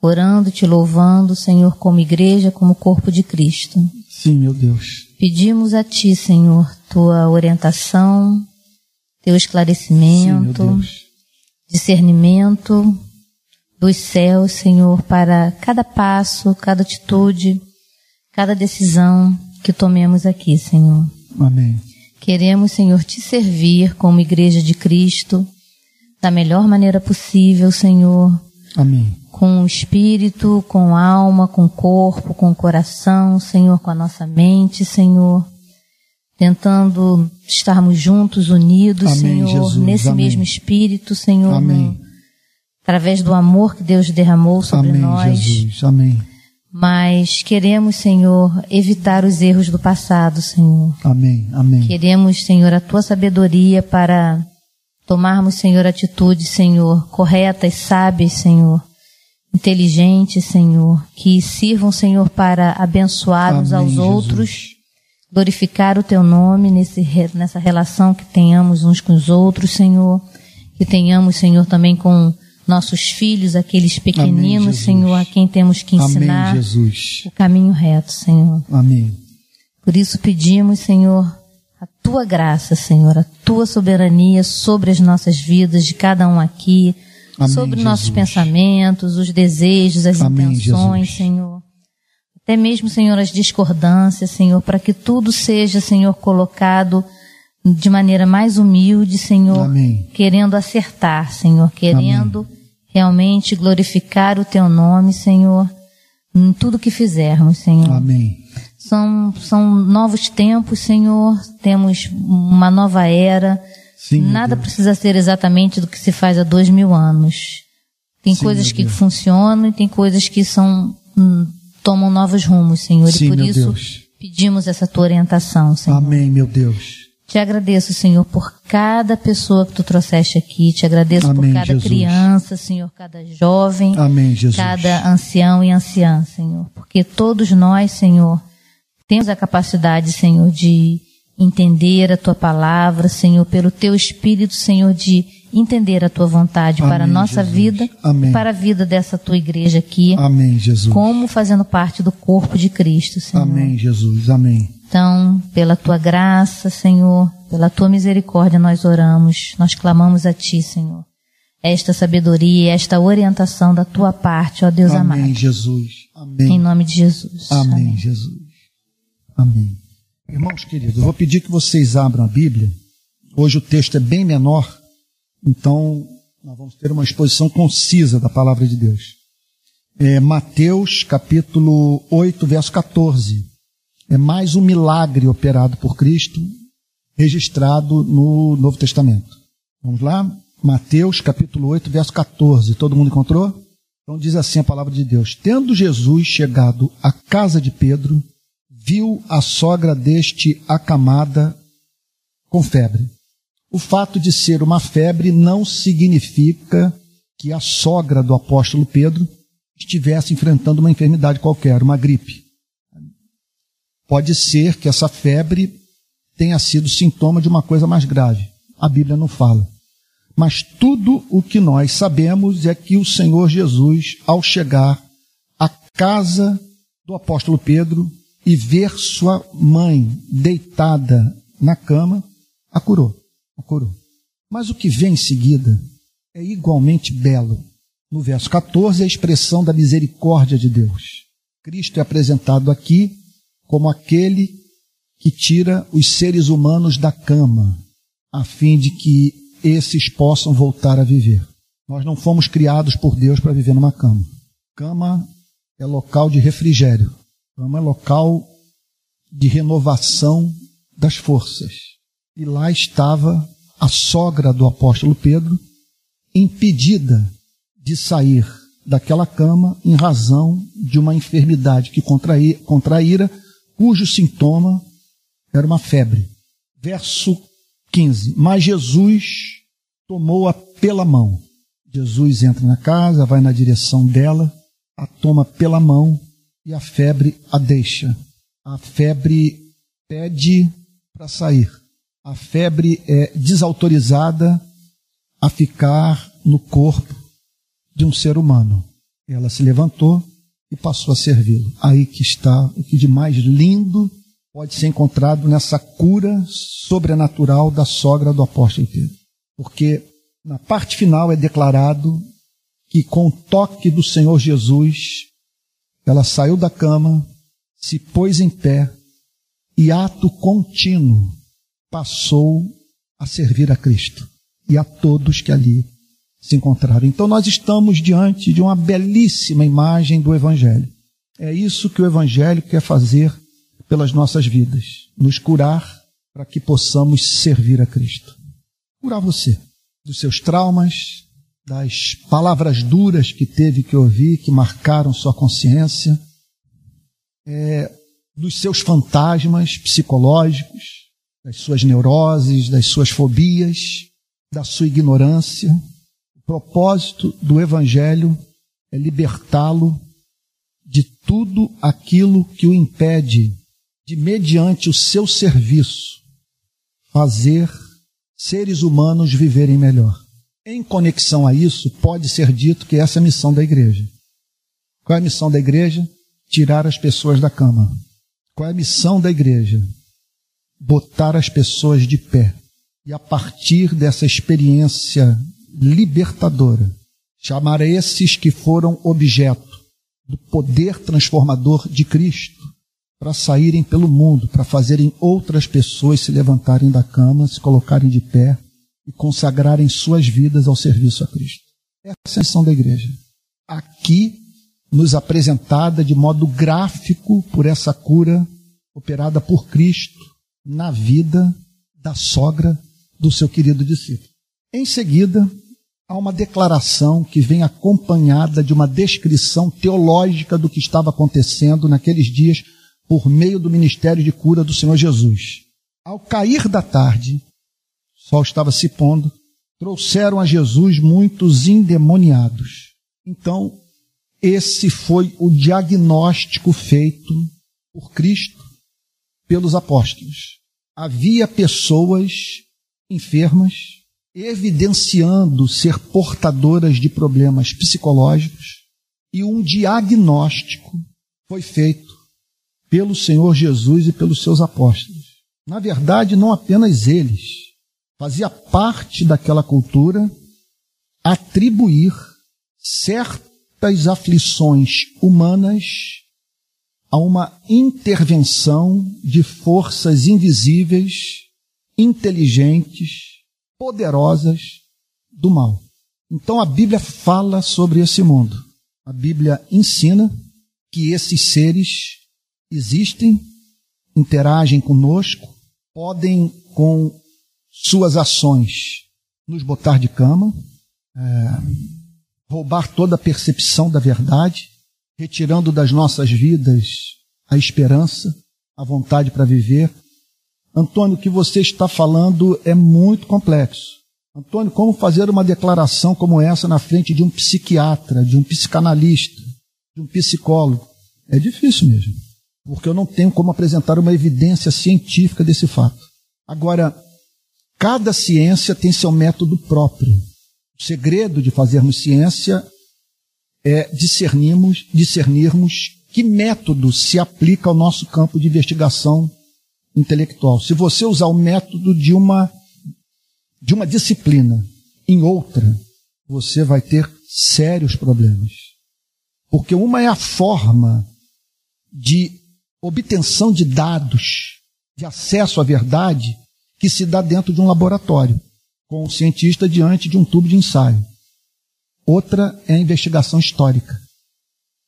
orando, te louvando, Senhor, como igreja, como corpo de Cristo. Sim, meu Deus. Pedimos a Ti, Senhor, Tua orientação, Teu esclarecimento, Sim, discernimento dos céus, Senhor, para cada passo, cada atitude, cada decisão que tomemos aqui, Senhor. Amém. Queremos, Senhor, Te servir como igreja de Cristo da melhor maneira possível, Senhor. Amém com o espírito, com a alma, com o corpo, com o coração, Senhor, com a nossa mente, Senhor. Tentando estarmos juntos, unidos, Amém, Senhor, Jesus, nesse amém. mesmo espírito, Senhor. Amém. através do amor que Deus derramou sobre amém, nós. Jesus, amém. Mas queremos, Senhor, evitar os erros do passado, Senhor. Amém, amém. Queremos, Senhor, a tua sabedoria para tomarmos, Senhor, atitudes, Senhor, corretas, sábias, Senhor inteligentes, Senhor, que sirvam, Senhor, para abençoar uns aos Jesus. outros, glorificar o Teu nome nesse, nessa relação que tenhamos uns com os outros, Senhor, que tenhamos, Senhor, também com nossos filhos, aqueles pequeninos, Amém, Senhor, a quem temos que ensinar Amém, o caminho reto, Senhor. Amém. Por isso pedimos, Senhor, tua graça, Senhor, a tua soberania sobre as nossas vidas, de cada um aqui, Amém, sobre Jesus. nossos pensamentos, os desejos, as Amém, intenções, Jesus. Senhor. Até mesmo, Senhor, as discordâncias, Senhor, para que tudo seja, Senhor, colocado de maneira mais humilde, Senhor, Amém. querendo acertar, Senhor, querendo realmente glorificar o Teu nome, Senhor, em tudo que fizermos, Senhor. Amém. São, são novos tempos, Senhor, temos uma nova era, Sim, Nada precisa ser exatamente do que se faz há dois mil anos. Tem Sim, coisas que funcionam e tem coisas que são hum, tomam novos rumos, Senhor. Sim, e por isso Deus. pedimos essa tua orientação, Senhor. Amém, meu Deus. Te agradeço, Senhor, por cada pessoa que tu trouxeste aqui. Te agradeço Amém, por cada Jesus. criança, Senhor, cada jovem, Amém, cada ancião e anciã, Senhor. Porque todos nós, Senhor, temos a capacidade, Senhor, de entender a tua palavra, Senhor, pelo teu espírito, Senhor, de entender a tua vontade Amém, para a nossa Jesus. vida Amém. e para a vida dessa tua igreja aqui. Amém, Jesus. Como fazendo parte do corpo de Cristo, Senhor. Amém, Jesus. Amém. Então, pela tua graça, Senhor, pela tua misericórdia, nós oramos, nós clamamos a ti, Senhor. Esta sabedoria, esta orientação da tua parte, ó Deus Amém, amado. Amém, Jesus. Amém. Em nome de Jesus. Amém, Amém. Jesus. Amém. Irmãos queridos, eu vou pedir que vocês abram a Bíblia. Hoje o texto é bem menor, então nós vamos ter uma exposição concisa da palavra de Deus. É Mateus capítulo 8, verso 14. É mais um milagre operado por Cristo, registrado no Novo Testamento. Vamos lá? Mateus capítulo 8, verso 14. Todo mundo encontrou? Então diz assim a palavra de Deus: Tendo Jesus chegado à casa de Pedro, viu a sogra deste acamada com febre. O fato de ser uma febre não significa que a sogra do apóstolo Pedro estivesse enfrentando uma enfermidade qualquer, uma gripe. Pode ser que essa febre tenha sido sintoma de uma coisa mais grave. A Bíblia não fala. Mas tudo o que nós sabemos é que o Senhor Jesus, ao chegar à casa do apóstolo Pedro, e ver sua mãe deitada na cama, A curou, a curou. Mas o que vem em seguida é igualmente belo. No verso 14, a expressão da misericórdia de Deus. Cristo é apresentado aqui como aquele que tira os seres humanos da cama, a fim de que esses possam voltar a viver. Nós não fomos criados por Deus para viver numa cama. Cama é local de refrigério. Cama é local de renovação das forças. E lá estava a sogra do apóstolo Pedro, impedida de sair daquela cama em razão de uma enfermidade que contraíra, cujo sintoma era uma febre. Verso 15. Mas Jesus tomou-a pela mão. Jesus entra na casa, vai na direção dela, a toma pela mão e a febre a deixa. A febre pede para sair. A febre é desautorizada a ficar no corpo de um ser humano. Ela se levantou e passou a servi-lo. Aí que está o que de mais lindo pode ser encontrado nessa cura sobrenatural da sogra do apóstolo Pedro. Porque na parte final é declarado que com o toque do Senhor Jesus, ela saiu da cama, se pôs em pé e ato contínuo passou a servir a Cristo e a todos que ali se encontraram. Então nós estamos diante de uma belíssima imagem do Evangelho. É isso que o Evangelho quer fazer pelas nossas vidas, nos curar para que possamos servir a Cristo. Curar você dos seus traumas, das palavras duras que teve que ouvir, que marcaram sua consciência, é, dos seus fantasmas psicológicos, das suas neuroses, das suas fobias, da sua ignorância. O propósito do Evangelho é libertá-lo de tudo aquilo que o impede de, mediante o seu serviço, fazer seres humanos viverem melhor. Em conexão a isso, pode ser dito que essa é a missão da igreja. Qual é a missão da igreja? Tirar as pessoas da cama. Qual é a missão da igreja? Botar as pessoas de pé. E a partir dessa experiência libertadora, chamar esses que foram objeto do poder transformador de Cristo para saírem pelo mundo, para fazerem outras pessoas se levantarem da cama, se colocarem de pé e consagrarem suas vidas ao serviço a Cristo. Essa é a missão da igreja. Aqui, nos apresentada de modo gráfico por essa cura operada por Cristo na vida da sogra do seu querido discípulo. Em seguida, há uma declaração que vem acompanhada de uma descrição teológica do que estava acontecendo naqueles dias por meio do ministério de cura do Senhor Jesus. Ao cair da tarde, sol estava se pondo, trouxeram a Jesus muitos endemoniados. Então, esse foi o diagnóstico feito por Cristo pelos apóstolos. Havia pessoas enfermas, evidenciando ser portadoras de problemas psicológicos, e um diagnóstico foi feito pelo Senhor Jesus e pelos seus apóstolos. Na verdade, não apenas eles, fazia parte daquela cultura atribuir certas aflições humanas a uma intervenção de forças invisíveis, inteligentes, poderosas do mal. Então a Bíblia fala sobre esse mundo. A Bíblia ensina que esses seres existem, interagem conosco, podem, com suas ações, nos botar de cama, é, roubar toda a percepção da verdade, retirando das nossas vidas a esperança, a vontade para viver. Antônio, o que você está falando é muito complexo. Antônio, como fazer uma declaração como essa na frente de um psiquiatra, de um psicanalista, de um psicólogo? É difícil mesmo porque eu não tenho como apresentar uma evidência científica desse fato. Agora, cada ciência tem seu método próprio. O segredo de fazermos ciência é discernirmos, discernirmos que método se aplica ao nosso campo de investigação intelectual. Se você usar o método de uma de uma disciplina em outra, você vai ter sérios problemas. Porque uma é a forma de obtenção de dados, de acesso à verdade, que se dá dentro de um laboratório, com o cientista diante de um tubo de ensaio. Outra é a investigação histórica.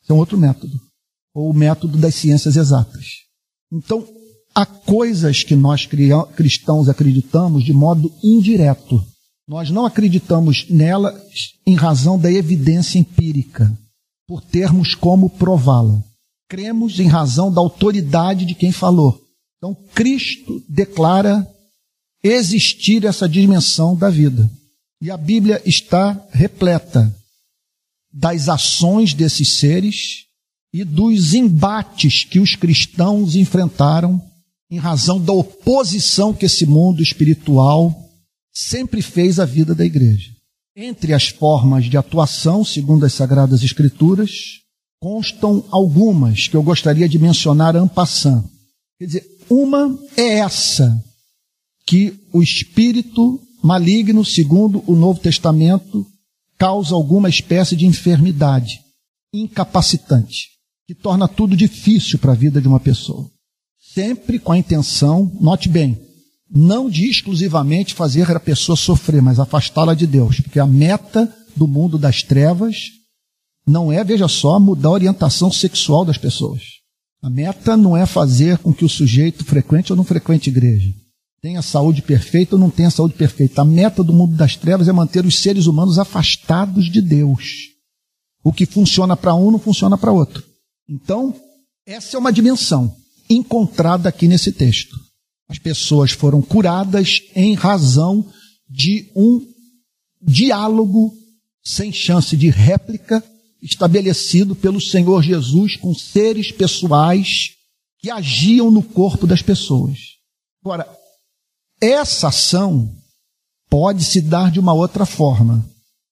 Esse é um outro método. Ou o método das ciências exatas. Então, há coisas que nós cristãos acreditamos de modo indireto. Nós não acreditamos nelas em razão da evidência empírica, por termos como prová-la. Cremos em razão da autoridade de quem falou. Então, Cristo declara existir essa dimensão da vida. E a Bíblia está repleta das ações desses seres e dos embates que os cristãos enfrentaram em razão da oposição que esse mundo espiritual sempre fez à vida da igreja. Entre as formas de atuação, segundo as Sagradas Escrituras, constam algumas que eu gostaria de mencionar en passant. Quer dizer, uma é essa que o espírito maligno, segundo o Novo Testamento, causa alguma espécie de enfermidade incapacitante, que torna tudo difícil para a vida de uma pessoa. Sempre com a intenção, note bem, não de exclusivamente fazer a pessoa sofrer, mas afastá-la de Deus, porque a meta do mundo das trevas não é, veja só, mudar a orientação sexual das pessoas. A meta não é fazer com que o sujeito frequente ou não frequente igreja tenha saúde perfeita ou não tenha saúde perfeita. A meta do mundo das trevas é manter os seres humanos afastados de Deus. O que funciona para um não funciona para outro. Então, essa é uma dimensão encontrada aqui nesse texto. As pessoas foram curadas em razão de um diálogo sem chance de réplica estabelecido pelo Senhor Jesus com seres pessoais que agiam no corpo das pessoas. Agora, essa ação pode se dar de uma outra forma.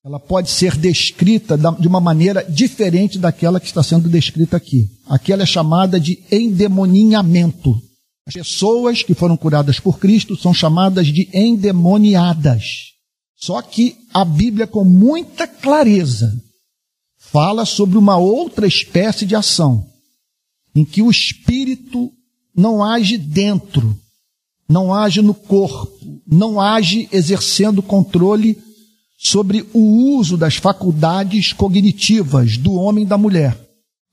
Ela pode ser descrita de uma maneira diferente daquela que está sendo descrita aqui. Aqui ela é chamada de endemoninhamento. As pessoas que foram curadas por Cristo são chamadas de endemoniadas. Só que a Bíblia, com muita clareza, fala sobre uma outra espécie de ação, em que o espírito não age dentro, não age no corpo, não age exercendo controle sobre o uso das faculdades cognitivas do homem e da mulher.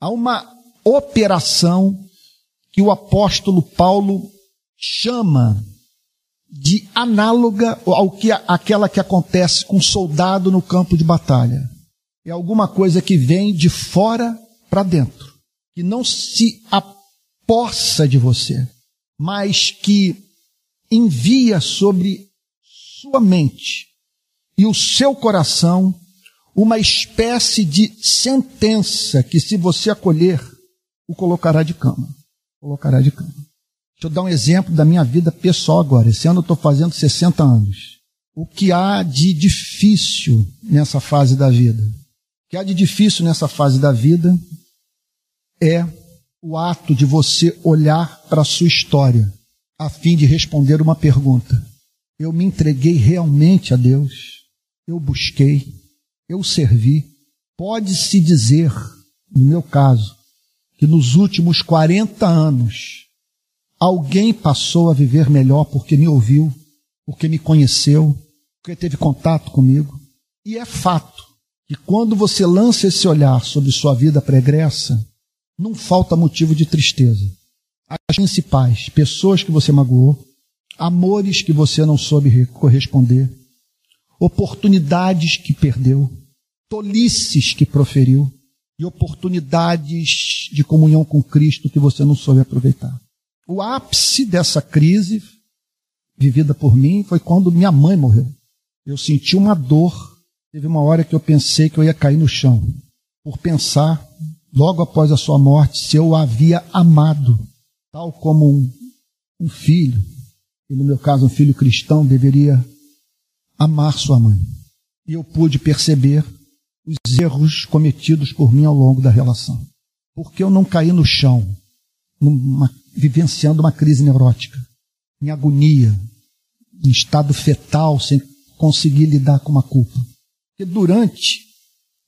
Há uma operação que o apóstolo Paulo chama de análoga ao que aquela que acontece com um soldado no campo de batalha. É alguma coisa que vem de fora para dentro, que não se apossa de você, mas que envia sobre sua mente e o seu coração uma espécie de sentença que, se você acolher, o colocará de cama. Colocará de cama. Deixa eu dar um exemplo da minha vida pessoal agora. Esse ano eu estou fazendo 60 anos. O que há de difícil nessa fase da vida? O que há de difícil nessa fase da vida é o ato de você olhar para a sua história a fim de responder uma pergunta. Eu me entreguei realmente a Deus, eu busquei, eu servi. Pode-se dizer, no meu caso, que nos últimos 40 anos alguém passou a viver melhor porque me ouviu, porque me conheceu, porque teve contato comigo. E é fato que quando você lança esse olhar sobre sua vida pregressa, não falta motivo de tristeza as principais pessoas que você magoou, amores que você não soube corresponder, oportunidades que perdeu, tolices que proferiu e oportunidades de comunhão com Cristo que você não soube aproveitar. O ápice dessa crise vivida por mim foi quando minha mãe morreu. Eu senti uma dor. Teve uma hora que eu pensei que eu ia cair no chão, por pensar, logo após a sua morte, se eu a havia amado tal como um, um filho, e no meu caso um filho cristão, deveria amar sua mãe. E eu pude perceber os erros cometidos por mim ao longo da relação. Porque eu não caí no chão, numa, vivenciando uma crise neurótica, em agonia, em estado fetal, sem conseguir lidar com uma culpa. Porque durante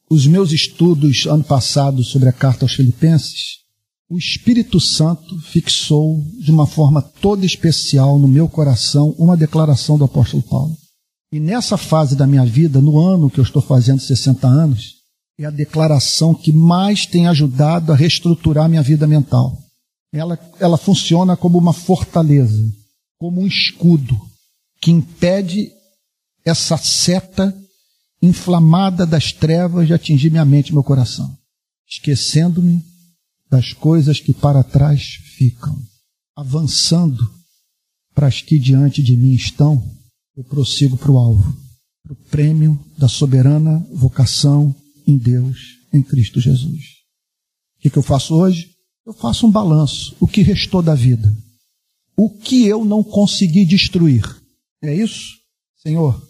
os meus estudos ano passado sobre a carta aos Filipenses, o Espírito Santo fixou de uma forma toda especial no meu coração uma declaração do apóstolo Paulo. E nessa fase da minha vida, no ano que eu estou fazendo 60 anos, é a declaração que mais tem ajudado a reestruturar minha vida mental. Ela, ela funciona como uma fortaleza, como um escudo que impede essa seta inflamada das trevas de atingir minha mente e meu coração, esquecendo-me das coisas que para trás ficam, avançando para as que diante de mim estão, eu prossigo para o alvo, para o prêmio da soberana vocação em Deus, em Cristo Jesus. O que, que eu faço hoje? Eu faço um balanço. O que restou da vida? O que eu não consegui destruir? É isso? Senhor,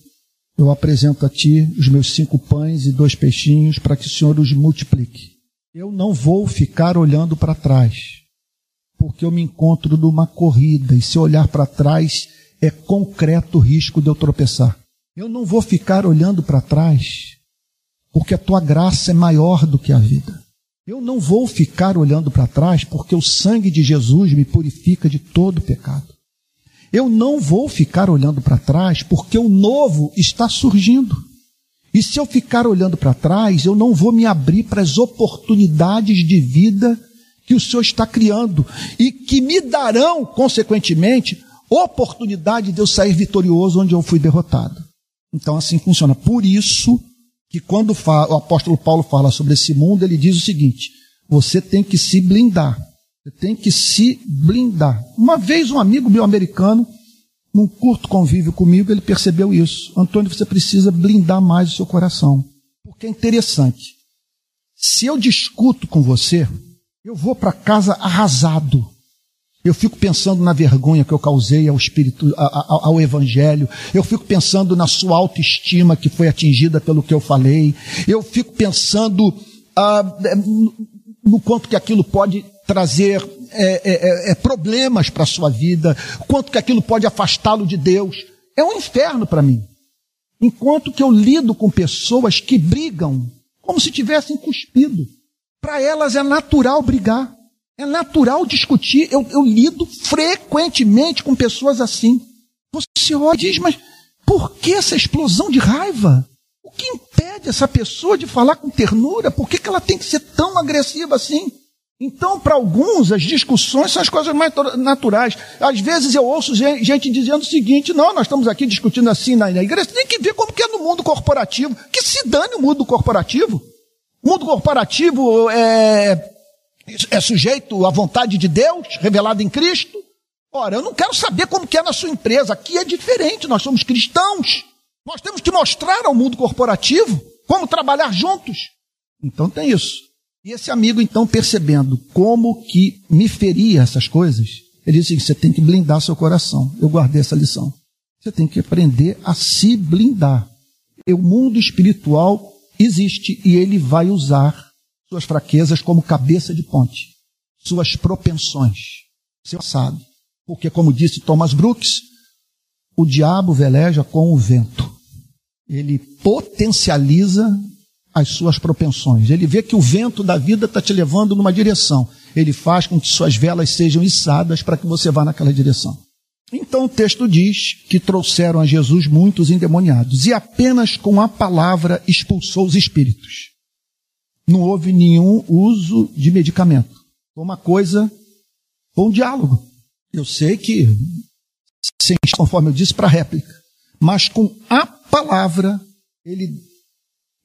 eu apresento a Ti os meus cinco pães e dois peixinhos para que o Senhor os multiplique. Eu não vou ficar olhando para trás, porque eu me encontro numa corrida e se olhar para trás é concreto risco de eu tropeçar. Eu não vou ficar olhando para trás, porque a Tua graça é maior do que a vida. Eu não vou ficar olhando para trás, porque o sangue de Jesus me purifica de todo pecado. Eu não vou ficar olhando para trás porque o novo está surgindo. E se eu ficar olhando para trás, eu não vou me abrir para as oportunidades de vida que o Senhor está criando e que me darão, consequentemente, oportunidade de eu sair vitorioso onde eu fui derrotado. Então assim funciona. Por isso que quando o apóstolo Paulo fala sobre esse mundo, ele diz o seguinte: você tem que se blindar. Você tem que se blindar. Uma vez um amigo meu americano, num curto convívio comigo, ele percebeu isso. Antônio, você precisa blindar mais o seu coração. Porque é interessante. Se eu discuto com você, eu vou para casa arrasado. Eu fico pensando na vergonha que eu causei ao espírito, ao, ao evangelho. Eu fico pensando na sua autoestima que foi atingida pelo que eu falei. Eu fico pensando ah, no quanto que aquilo pode trazer é, é, é, é problemas para a sua vida, quanto que aquilo pode afastá-lo de Deus. É um inferno para mim. Enquanto que eu lido com pessoas que brigam como se tivessem cuspido. Para elas é natural brigar. É natural discutir. Eu, eu lido frequentemente com pessoas assim. Você olha e diz, mas por que essa explosão de raiva? Que impede essa pessoa de falar com ternura? Por que, que ela tem que ser tão agressiva assim? Então, para alguns, as discussões são as coisas mais naturais. Às vezes eu ouço gente dizendo o seguinte: não, nós estamos aqui discutindo assim na igreja, tem que ver como que é no mundo corporativo. Que se dane o mundo corporativo. O mundo corporativo é, é sujeito à vontade de Deus, revelada em Cristo. Ora, eu não quero saber como que é na sua empresa. Aqui é diferente, nós somos cristãos. Nós temos que mostrar ao mundo corporativo como trabalhar juntos. Então tem isso. E esse amigo, então, percebendo como que me feria essas coisas, ele disse: você tem que blindar seu coração. Eu guardei essa lição. Você tem que aprender a se blindar. O mundo espiritual existe e ele vai usar suas fraquezas como cabeça de ponte, suas propensões. Você sabe. Porque, como disse Thomas Brooks, o diabo veleja com o vento. Ele potencializa as suas propensões. Ele vê que o vento da vida está te levando numa direção. Ele faz com que suas velas sejam içadas para que você vá naquela direção. Então o texto diz que trouxeram a Jesus muitos endemoniados e apenas com a palavra expulsou os espíritos. Não houve nenhum uso de medicamento. Foi uma coisa, foi um diálogo. Eu sei que, sem, conforme eu disse, para réplica. Mas com a palavra, ele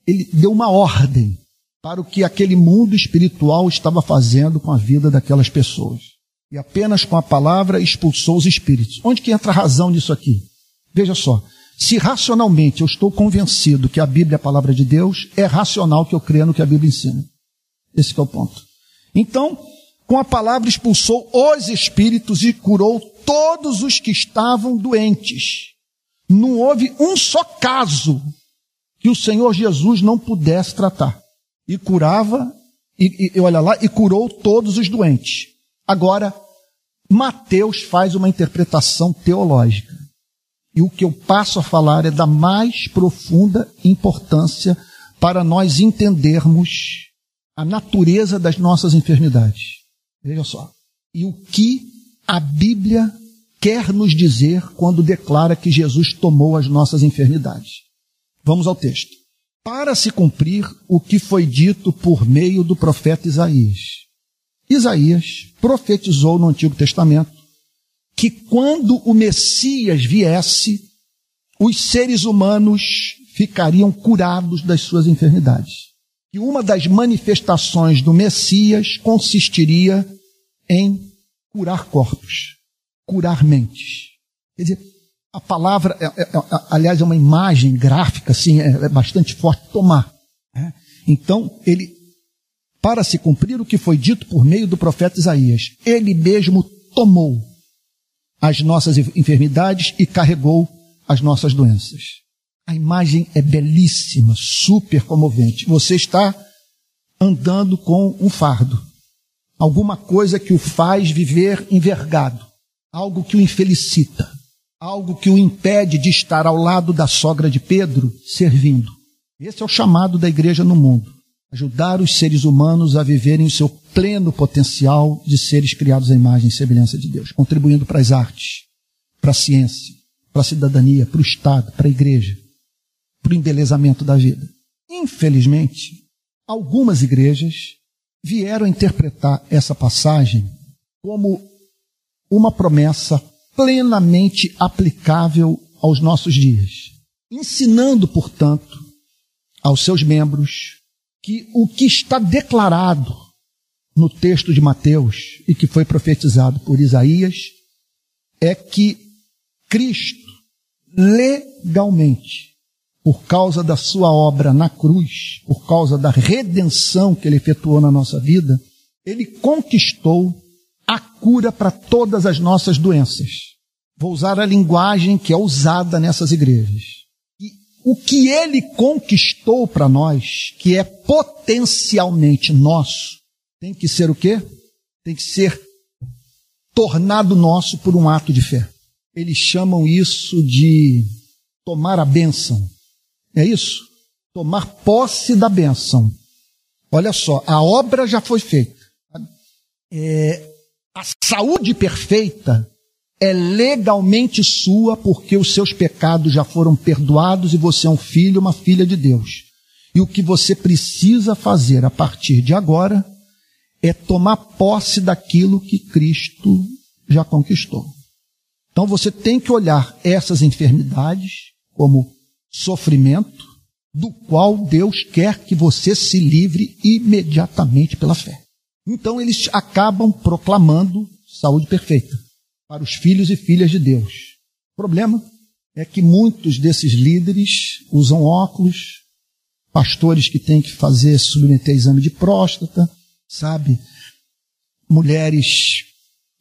ele deu uma ordem para o que aquele mundo espiritual estava fazendo com a vida daquelas pessoas. E apenas com a palavra expulsou os espíritos. Onde que entra a razão nisso aqui? Veja só. Se racionalmente eu estou convencido que a Bíblia é a palavra de Deus, é racional que eu creia no que a Bíblia ensina. Esse é o ponto. Então, com a palavra expulsou os espíritos e curou todos os que estavam doentes. Não houve um só caso que o Senhor Jesus não pudesse tratar. E curava, e, e olha lá, e curou todos os doentes. Agora, Mateus faz uma interpretação teológica. E o que eu passo a falar é da mais profunda importância para nós entendermos a natureza das nossas enfermidades. Veja só. E o que a Bíblia quer nos dizer quando declara que Jesus tomou as nossas enfermidades. Vamos ao texto. Para se cumprir o que foi dito por meio do profeta Isaías. Isaías profetizou no Antigo Testamento que quando o Messias viesse, os seres humanos ficariam curados das suas enfermidades. E uma das manifestações do Messias consistiria em curar corpos, curar mentes. Quer dizer, a palavra, é, é, é, aliás, é uma imagem gráfica, assim, é, é bastante forte, tomar. Né? Então, ele, para se cumprir o que foi dito por meio do profeta Isaías, ele mesmo tomou as nossas enfermidades e carregou as nossas doenças. A imagem é belíssima, super comovente. Você está andando com um fardo, alguma coisa que o faz viver envergado, algo que o infelicita, algo que o impede de estar ao lado da sogra de Pedro servindo. Esse é o chamado da igreja no mundo. Ajudar os seres humanos a viverem o seu pleno potencial de seres criados à imagem e semelhança de Deus, contribuindo para as artes, para a ciência, para a cidadania, para o Estado, para a igreja, para o embelezamento da vida. Infelizmente, algumas igrejas vieram interpretar essa passagem como uma promessa plenamente aplicável aos nossos dias, ensinando, portanto, aos seus membros que o que está declarado no texto de Mateus e que foi profetizado por Isaías é que Cristo legalmente, por causa da sua obra na cruz, por causa da redenção que ele efetuou na nossa vida, ele conquistou a cura para todas as nossas doenças. Vou usar a linguagem que é usada nessas igrejas o que ele conquistou para nós, que é potencialmente nosso, tem que ser o quê? Tem que ser tornado nosso por um ato de fé. Eles chamam isso de tomar a bênção. É isso? Tomar posse da bênção. Olha só, a obra já foi feita. É, a saúde perfeita é legalmente sua porque os seus pecados já foram perdoados e você é um filho, uma filha de Deus. E o que você precisa fazer a partir de agora é tomar posse daquilo que Cristo já conquistou. Então você tem que olhar essas enfermidades como sofrimento, do qual Deus quer que você se livre imediatamente pela fé. Então eles acabam proclamando saúde perfeita para os filhos e filhas de Deus. O problema é que muitos desses líderes usam óculos, pastores que têm que fazer, submeter exame de próstata, sabe? Mulheres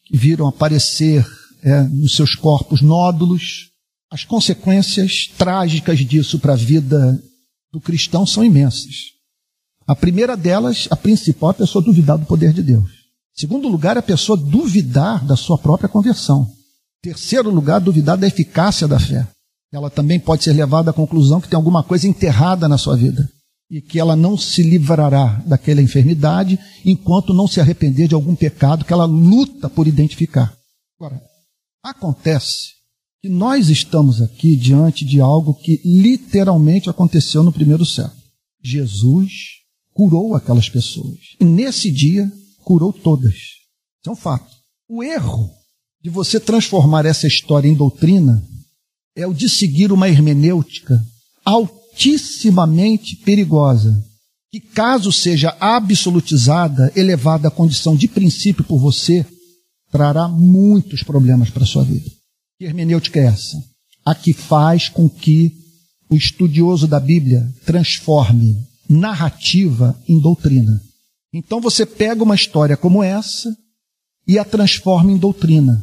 que viram aparecer é, nos seus corpos nódulos. As consequências trágicas disso para a vida do cristão são imensas. A primeira delas, a principal, é a pessoa duvidar do poder de Deus. Segundo lugar, a pessoa duvidar da sua própria conversão. Terceiro lugar, duvidar da eficácia da fé. Ela também pode ser levada à conclusão que tem alguma coisa enterrada na sua vida e que ela não se livrará daquela enfermidade enquanto não se arrepender de algum pecado que ela luta por identificar. Agora, acontece que nós estamos aqui diante de algo que literalmente aconteceu no primeiro século. Jesus curou aquelas pessoas. E nesse dia, curou todas. Isso é um fato. O erro de você transformar essa história em doutrina é o de seguir uma hermenêutica altissimamente perigosa, que, caso seja absolutizada, elevada à condição de princípio por você, trará muitos problemas para a sua vida. Que hermenêutica é essa? A que faz com que o estudioso da Bíblia transforme narrativa em doutrina. Então você pega uma história como essa e a transforma em doutrina.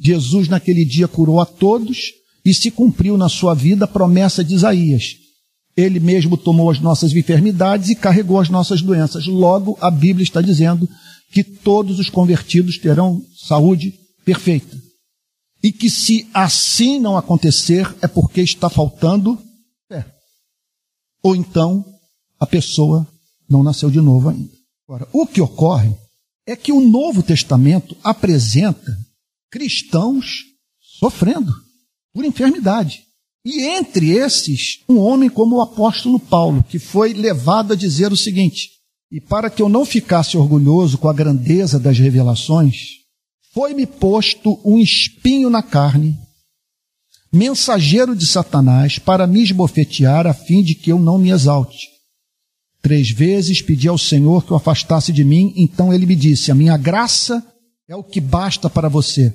Jesus naquele dia curou a todos e se cumpriu na sua vida a promessa de Isaías. Ele mesmo tomou as nossas enfermidades e carregou as nossas doenças. Logo, a Bíblia está dizendo que todos os convertidos terão saúde perfeita. E que se assim não acontecer é porque está faltando fé. Ou então a pessoa não nasceu de novo ainda. Agora, o que ocorre é que o Novo Testamento apresenta cristãos sofrendo por enfermidade. E entre esses, um homem como o apóstolo Paulo, que foi levado a dizer o seguinte: E para que eu não ficasse orgulhoso com a grandeza das revelações, foi-me posto um espinho na carne, mensageiro de Satanás, para me esbofetear, a fim de que eu não me exalte. Três vezes pedi ao Senhor que o afastasse de mim, então ele me disse: A minha graça é o que basta para você,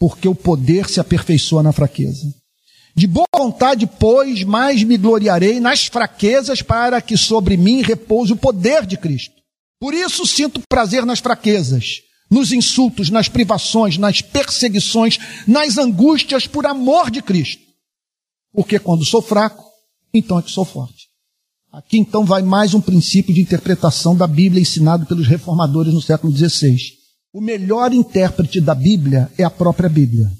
porque o poder se aperfeiçoa na fraqueza. De boa vontade, pois, mais me gloriarei nas fraquezas, para que sobre mim repouse o poder de Cristo. Por isso sinto prazer nas fraquezas, nos insultos, nas privações, nas perseguições, nas angústias por amor de Cristo. Porque quando sou fraco, então é que sou forte. Aqui então vai mais um princípio de interpretação da Bíblia ensinado pelos reformadores no século XVI. O melhor intérprete da Bíblia é a própria Bíblia.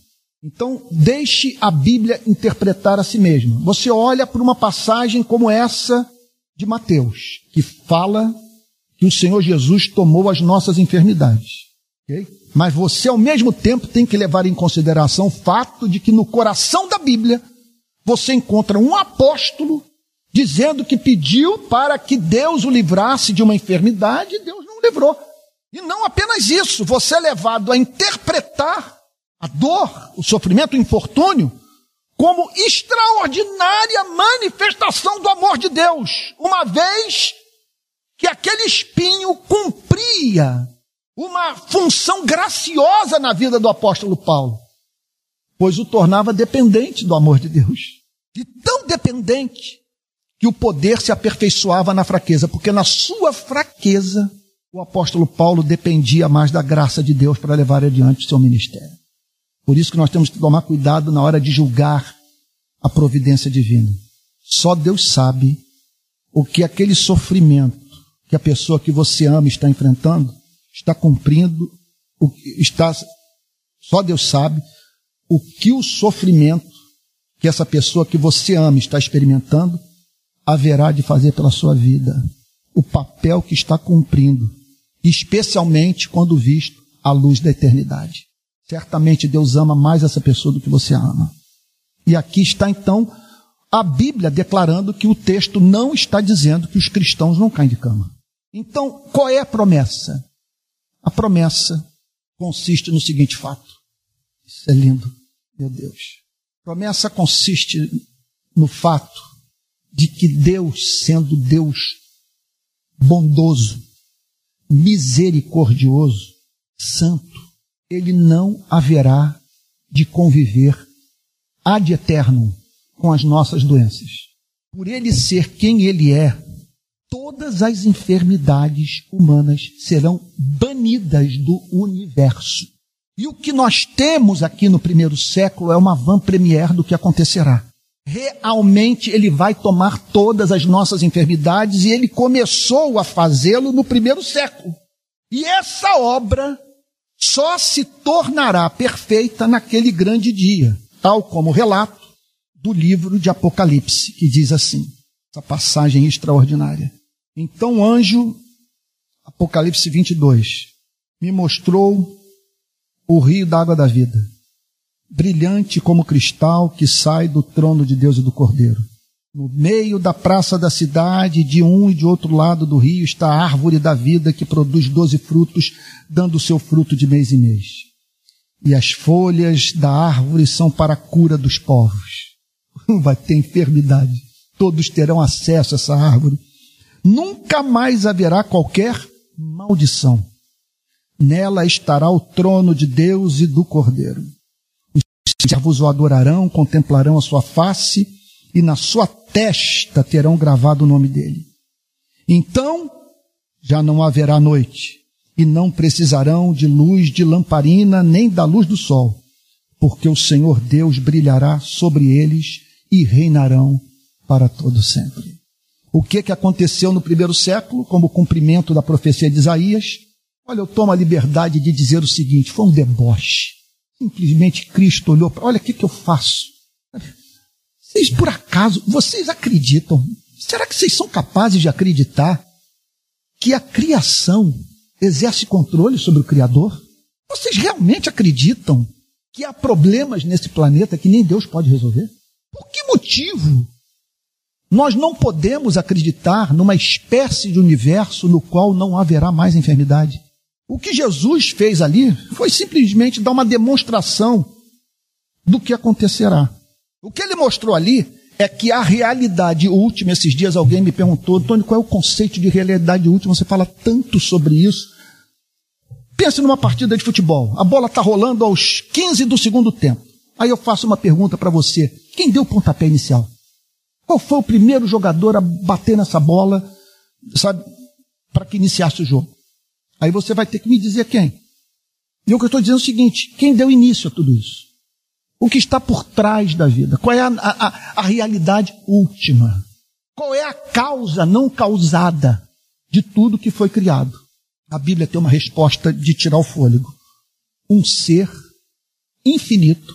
Então, deixe a Bíblia interpretar a si mesma. Você olha para uma passagem como essa de Mateus, que fala que o Senhor Jesus tomou as nossas enfermidades. Okay? Mas você, ao mesmo tempo, tem que levar em consideração o fato de que no coração da Bíblia você encontra um apóstolo dizendo que pediu para que Deus o livrasse de uma enfermidade e Deus não o livrou. E não apenas isso, você é levado a interpretar a dor, o sofrimento, o infortúnio, como extraordinária manifestação do amor de Deus, uma vez que aquele espinho cumpria uma função graciosa na vida do apóstolo Paulo, pois o tornava dependente do amor de Deus. De tão dependente que o poder se aperfeiçoava na fraqueza, porque na sua fraqueza o apóstolo Paulo dependia mais da graça de Deus para levar adiante o seu ministério. Por isso que nós temos que tomar cuidado na hora de julgar a providência divina. Só Deus sabe o que aquele sofrimento que a pessoa que você ama está enfrentando está cumprindo, o está só Deus sabe o que o sofrimento que essa pessoa que você ama está experimentando haverá de fazer pela sua vida, o papel que está cumprindo, especialmente quando visto à luz da eternidade. Certamente Deus ama mais essa pessoa do que você ama. E aqui está então a Bíblia declarando que o texto não está dizendo que os cristãos não caem de cama. Então, qual é a promessa? A promessa consiste no seguinte fato. Isso é lindo, meu Deus. Promessa consiste no fato de que Deus, sendo Deus bondoso, misericordioso, santo, ele não haverá de conviver ad eterno com as nossas doenças. Por ele ser quem ele é, todas as enfermidades humanas serão banidas do universo. E o que nós temos aqui no primeiro século é uma van premier do que acontecerá. Realmente ele vai tomar todas as nossas enfermidades e ele começou a fazê-lo no primeiro século. E essa obra só se tornará perfeita naquele grande dia, tal como o relato do livro de Apocalipse, que diz assim, essa passagem extraordinária. Então o anjo, Apocalipse 22, me mostrou o rio da água da vida, brilhante como cristal que sai do trono de Deus e do Cordeiro. No meio da praça da cidade, de um e de outro lado do rio, está a árvore da vida que produz doze frutos, dando seu fruto de mês em mês. E as folhas da árvore são para a cura dos povos. Vai ter enfermidade. Todos terão acesso a essa árvore. Nunca mais haverá qualquer maldição. Nela estará o trono de Deus e do Cordeiro. Os servos o adorarão, contemplarão a sua face e na sua testa terão gravado o nome dele. Então já não haverá noite, e não precisarão de luz de lamparina nem da luz do sol, porque o Senhor Deus brilhará sobre eles e reinarão para todo sempre. O que que aconteceu no primeiro século, como cumprimento da profecia de Isaías? Olha, eu tomo a liberdade de dizer o seguinte: foi um deboche. Simplesmente Cristo olhou para, olha o que, que eu faço. Vocês por acaso, vocês acreditam? Será que vocês são capazes de acreditar que a criação exerce controle sobre o Criador? Vocês realmente acreditam que há problemas nesse planeta que nem Deus pode resolver? Por que motivo nós não podemos acreditar numa espécie de universo no qual não haverá mais enfermidade? O que Jesus fez ali foi simplesmente dar uma demonstração do que acontecerá. O que ele mostrou ali é que a realidade última, esses dias alguém me perguntou, Antônio, qual é o conceito de realidade última? Você fala tanto sobre isso. Pense numa partida de futebol. A bola está rolando aos 15 do segundo tempo. Aí eu faço uma pergunta para você. Quem deu o pontapé inicial? Qual foi o primeiro jogador a bater nessa bola, sabe, para que iniciasse o jogo? Aí você vai ter que me dizer quem. E o que eu estou dizendo é o seguinte: quem deu início a tudo isso? O que está por trás da vida? Qual é a, a, a realidade última? Qual é a causa não causada de tudo que foi criado? A Bíblia tem uma resposta de tirar o fôlego. Um ser infinito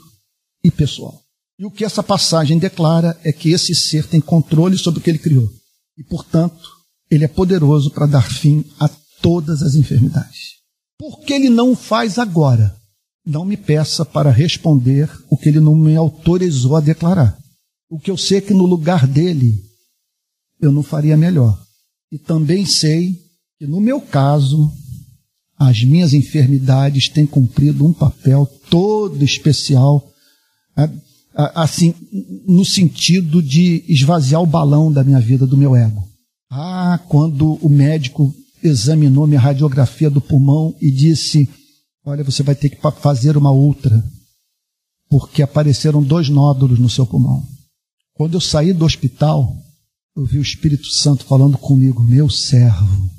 e pessoal. E o que essa passagem declara é que esse ser tem controle sobre o que ele criou. E, portanto, ele é poderoso para dar fim a todas as enfermidades. Por que ele não o faz agora? não me peça para responder o que ele não me autorizou a declarar. O que eu sei é que no lugar dele eu não faria melhor. E também sei que no meu caso as minhas enfermidades têm cumprido um papel todo especial, assim, no sentido de esvaziar o balão da minha vida, do meu ego. Ah, quando o médico examinou minha radiografia do pulmão e disse Olha, você vai ter que fazer uma outra, porque apareceram dois nódulos no seu pulmão. Quando eu saí do hospital, eu vi o Espírito Santo falando comigo: Meu servo,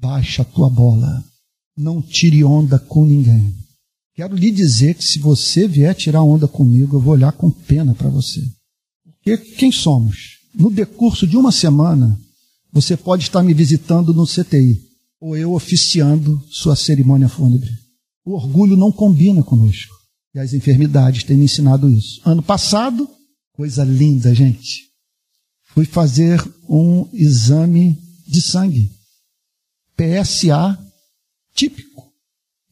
baixa a tua bola, não tire onda com ninguém. Quero lhe dizer que se você vier tirar onda comigo, eu vou olhar com pena para você. Porque quem somos? No decurso de uma semana, você pode estar me visitando no CTI, ou eu oficiando sua cerimônia fúnebre. O orgulho não combina conosco. E as enfermidades têm me ensinado isso. Ano passado, coisa linda, gente. Fui fazer um exame de sangue. PSA típico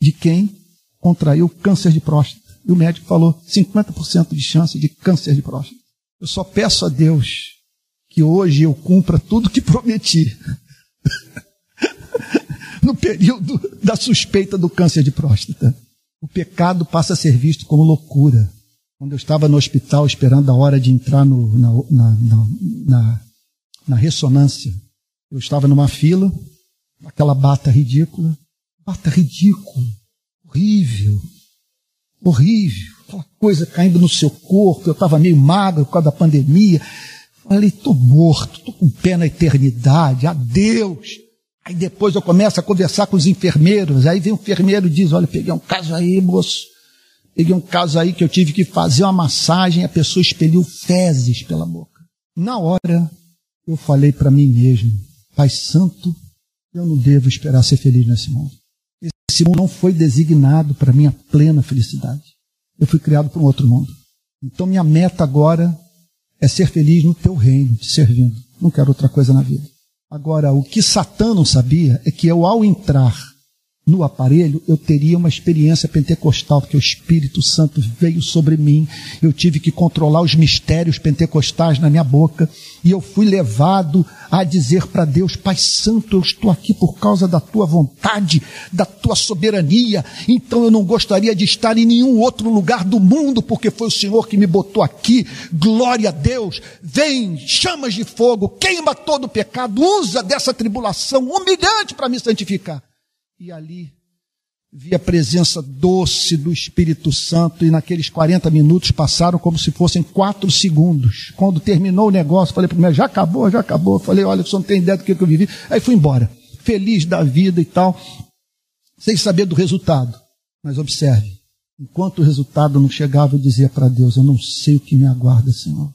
de quem contraiu câncer de próstata. E o médico falou 50% de chance de câncer de próstata. Eu só peço a Deus que hoje eu cumpra tudo que prometi. no período da suspeita do câncer de próstata. O pecado passa a ser visto como loucura. Quando eu estava no hospital esperando a hora de entrar no, na, na, na, na ressonância, eu estava numa fila, aquela bata ridícula, bata ridícula, horrível, horrível, aquela coisa caindo no seu corpo, eu estava meio magro por causa da pandemia. Falei, estou morto, estou com pé na eternidade, adeus. Aí depois eu começo a conversar com os enfermeiros, aí vem o enfermeiro e diz, olha, peguei um caso aí, moço, peguei um caso aí que eu tive que fazer uma massagem, a pessoa expeliu fezes pela boca. Na hora, eu falei para mim mesmo, Pai Santo, eu não devo esperar ser feliz nesse mundo. Esse mundo não foi designado para minha plena felicidade. Eu fui criado para um outro mundo. Então minha meta agora é ser feliz no teu reino, te servindo. Não quero outra coisa na vida. Agora, o que Satã não sabia é que eu, ao entrar no aparelho, eu teria uma experiência pentecostal, porque o Espírito Santo veio sobre mim, eu tive que controlar os mistérios pentecostais na minha boca, e eu fui levado a dizer para Deus: Pai Santo, eu estou aqui por causa da tua vontade, da tua soberania, então eu não gostaria de estar em nenhum outro lugar do mundo, porque foi o Senhor que me botou aqui. Glória a Deus, vem, chamas de fogo, queima todo o pecado, usa dessa tribulação humilhante para me santificar. E ali vi a presença doce do Espírito Santo e naqueles 40 minutos passaram como se fossem quatro segundos. Quando terminou o negócio, falei para o já acabou, já acabou. Falei, olha, você não tem ideia do que eu vivi. Aí fui embora, feliz da vida e tal, sem saber do resultado. Mas observe, enquanto o resultado não chegava, eu dizia para Deus, eu não sei o que me aguarda, Senhor.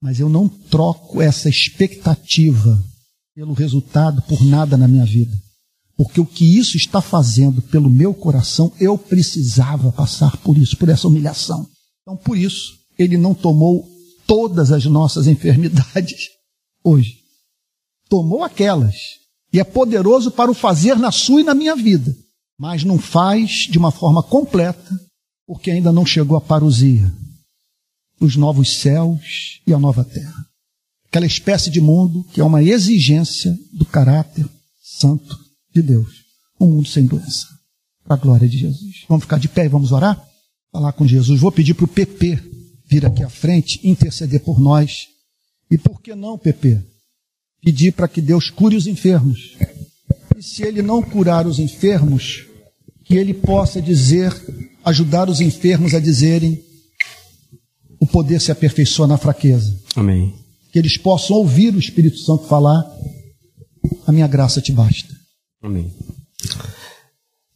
Mas eu não troco essa expectativa pelo resultado por nada na minha vida. Porque o que isso está fazendo pelo meu coração, eu precisava passar por isso, por essa humilhação. Então, por isso, ele não tomou todas as nossas enfermidades hoje. Tomou aquelas. E é poderoso para o fazer na sua e na minha vida. Mas não faz de uma forma completa, porque ainda não chegou a parousia os novos céus e a nova terra. Aquela espécie de mundo que é uma exigência do caráter santo de Deus. Um mundo sem doença. Para a glória de Jesus. Vamos ficar de pé e vamos orar? Falar com Jesus. Vou pedir para o PP vir aqui à frente, interceder por nós. E por que não, PP? Pedir para que Deus cure os enfermos. E se ele não curar os enfermos, que ele possa dizer, ajudar os enfermos a dizerem: o poder se aperfeiçoa na fraqueza. Amém. Que eles possam ouvir o Espírito Santo falar: a minha graça te basta. Amém.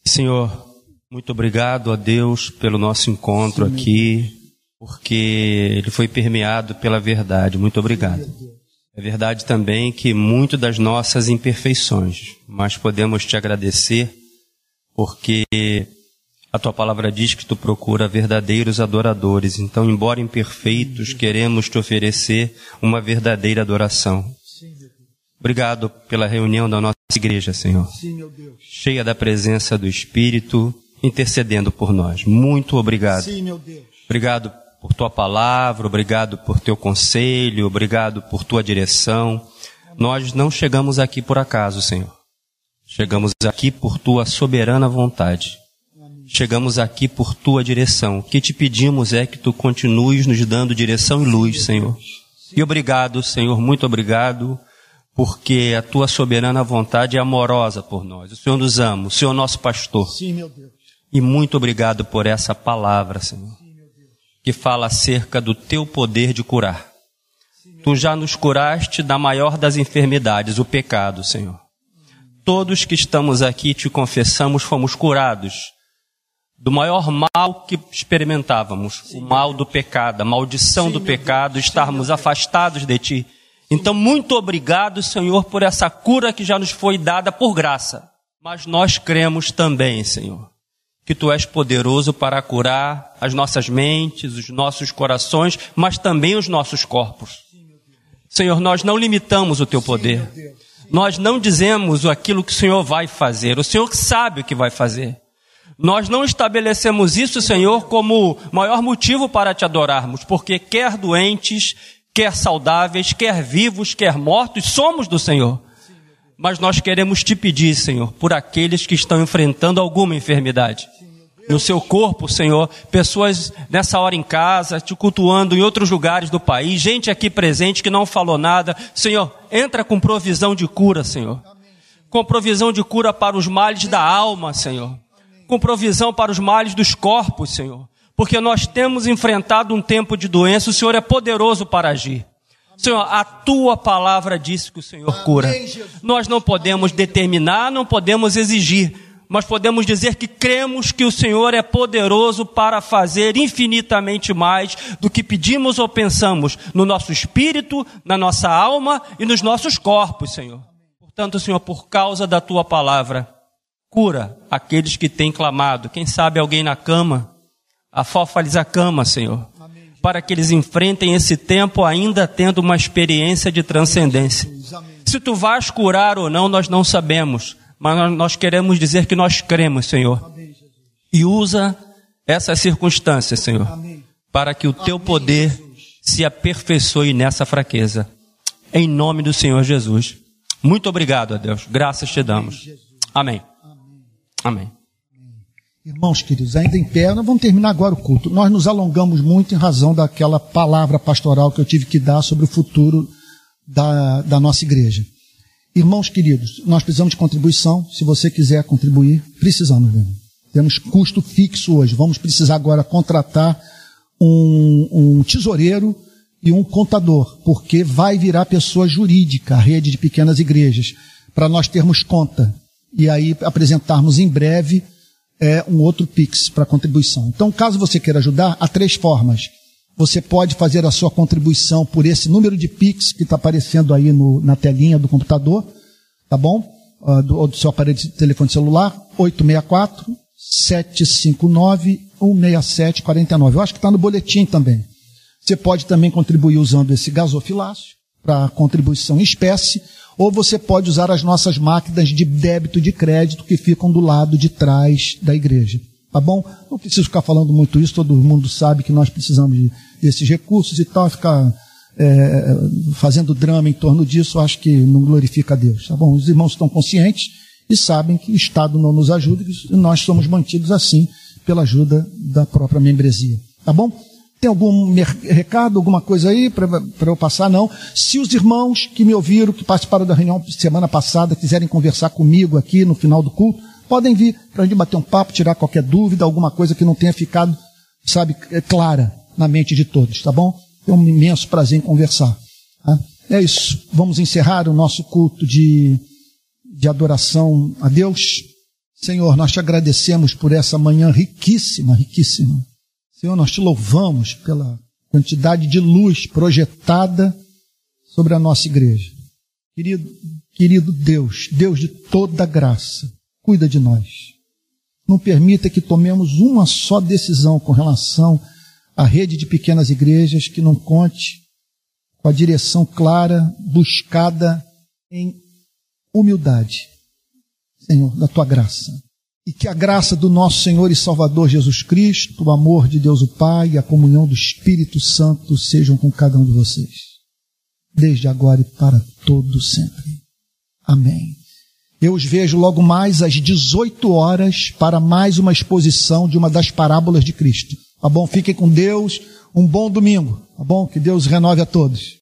Senhor, muito obrigado a Deus pelo nosso encontro Sim, aqui, porque ele foi permeado pela verdade. Muito obrigado. É verdade também que muito das nossas imperfeições, mas podemos te agradecer porque a tua palavra diz que tu procura verdadeiros adoradores. Então, embora imperfeitos, queremos te oferecer uma verdadeira adoração. Obrigado pela reunião da nossa igreja, Senhor. Cheia da presença do Espírito, intercedendo por nós. Muito obrigado. Obrigado por tua palavra, obrigado por teu conselho, obrigado por tua direção. Nós não chegamos aqui por acaso, Senhor. Chegamos aqui por tua soberana vontade chegamos aqui por tua direção. O que te pedimos é que tu continues nos dando direção e luz, Senhor. E obrigado, Senhor, muito obrigado, porque a tua soberana vontade é amorosa por nós. O Senhor nos ama, o Senhor é nosso pastor. Sim, meu Deus. E muito obrigado por essa palavra, Senhor, que fala acerca do teu poder de curar. Tu já nos curaste da maior das enfermidades, o pecado, Senhor. Todos que estamos aqui te confessamos fomos curados do maior mal que experimentávamos, o mal do pecado, a maldição do pecado, estarmos afastados de Ti. Então, muito obrigado, Senhor, por essa cura que já nos foi dada por graça. Mas nós cremos também, Senhor, que Tu és poderoso para curar as nossas mentes, os nossos corações, mas também os nossos corpos. Senhor, nós não limitamos o Teu poder. Nós não dizemos aquilo que o Senhor vai fazer. O Senhor sabe o que vai fazer. Nós não estabelecemos isso, Senhor, como maior motivo para te adorarmos, porque quer doentes, quer saudáveis, quer vivos, quer mortos, somos do Senhor. Mas nós queremos te pedir, Senhor, por aqueles que estão enfrentando alguma enfermidade. No seu corpo, Senhor, pessoas nessa hora em casa, te cultuando em outros lugares do país, gente aqui presente que não falou nada. Senhor, entra com provisão de cura, Senhor. Com provisão de cura para os males da alma, Senhor com provisão para os males dos corpos, Senhor. Porque nós temos enfrentado um tempo de doença, o Senhor é poderoso para agir. Senhor, a tua palavra disse que o Senhor cura. Nós não podemos determinar, não podemos exigir, mas podemos dizer que cremos que o Senhor é poderoso para fazer infinitamente mais do que pedimos ou pensamos no nosso espírito, na nossa alma e nos nossos corpos, Senhor. Portanto, Senhor, por causa da tua palavra, Cura aqueles que têm clamado. Quem sabe alguém na cama. Afofa-lhes a cama, Senhor. Para que eles enfrentem esse tempo ainda tendo uma experiência de transcendência. Se tu vais curar ou não, nós não sabemos. Mas nós queremos dizer que nós cremos, Senhor. E usa essas circunstâncias, Senhor. Para que o teu poder se aperfeiçoe nessa fraqueza. Em nome do Senhor Jesus. Muito obrigado a Deus. Graças te damos. Amém. Amém. Irmãos queridos, ainda em pé, nós vamos terminar agora o culto. Nós nos alongamos muito em razão daquela palavra pastoral que eu tive que dar sobre o futuro da, da nossa igreja. Irmãos queridos, nós precisamos de contribuição. Se você quiser contribuir, precisamos. Mesmo. Temos custo fixo hoje. Vamos precisar agora contratar um, um tesoureiro e um contador, porque vai virar pessoa jurídica a rede de pequenas igrejas, para nós termos conta e aí apresentarmos em breve é, um outro Pix para contribuição. Então, caso você queira ajudar, há três formas. Você pode fazer a sua contribuição por esse número de Pix que está aparecendo aí no, na telinha do computador, tá bom? uh, do, ou do seu aparelho de telefone celular, 864 759 167 49. Eu acho que está no boletim também. Você pode também contribuir usando esse gasofilácio para contribuição em espécie, ou você pode usar as nossas máquinas de débito de crédito que ficam do lado de trás da igreja. Tá bom? Não preciso ficar falando muito isso, todo mundo sabe que nós precisamos de, desses recursos e tal, ficar é, fazendo drama em torno disso, acho que não glorifica a Deus. Tá bom? Os irmãos estão conscientes e sabem que o Estado não nos ajuda e nós somos mantidos assim pela ajuda da própria membresia. Tá bom? Tem algum recado, alguma coisa aí para eu passar? Não. Se os irmãos que me ouviram, que participaram da reunião semana passada, quiserem conversar comigo aqui no final do culto, podem vir para a gente bater um papo, tirar qualquer dúvida, alguma coisa que não tenha ficado, sabe, é clara na mente de todos, tá bom? É um imenso prazer em conversar. Tá? É isso. Vamos encerrar o nosso culto de, de adoração a Deus. Senhor, nós te agradecemos por essa manhã riquíssima, riquíssima. Senhor, nós te louvamos pela quantidade de luz projetada sobre a nossa igreja. Querido, querido Deus, Deus de toda graça, cuida de nós. Não permita que tomemos uma só decisão com relação à rede de pequenas igrejas que não conte com a direção clara, buscada em humildade, Senhor, da tua graça. E que a graça do nosso Senhor e Salvador Jesus Cristo, o amor de Deus o Pai e a comunhão do Espírito Santo sejam com cada um de vocês, desde agora e para todo sempre. Amém. Eu os vejo logo mais às 18 horas para mais uma exposição de uma das parábolas de Cristo. Tá bom? Fiquem com Deus. Um bom domingo. Tá bom? Que Deus renove a todos.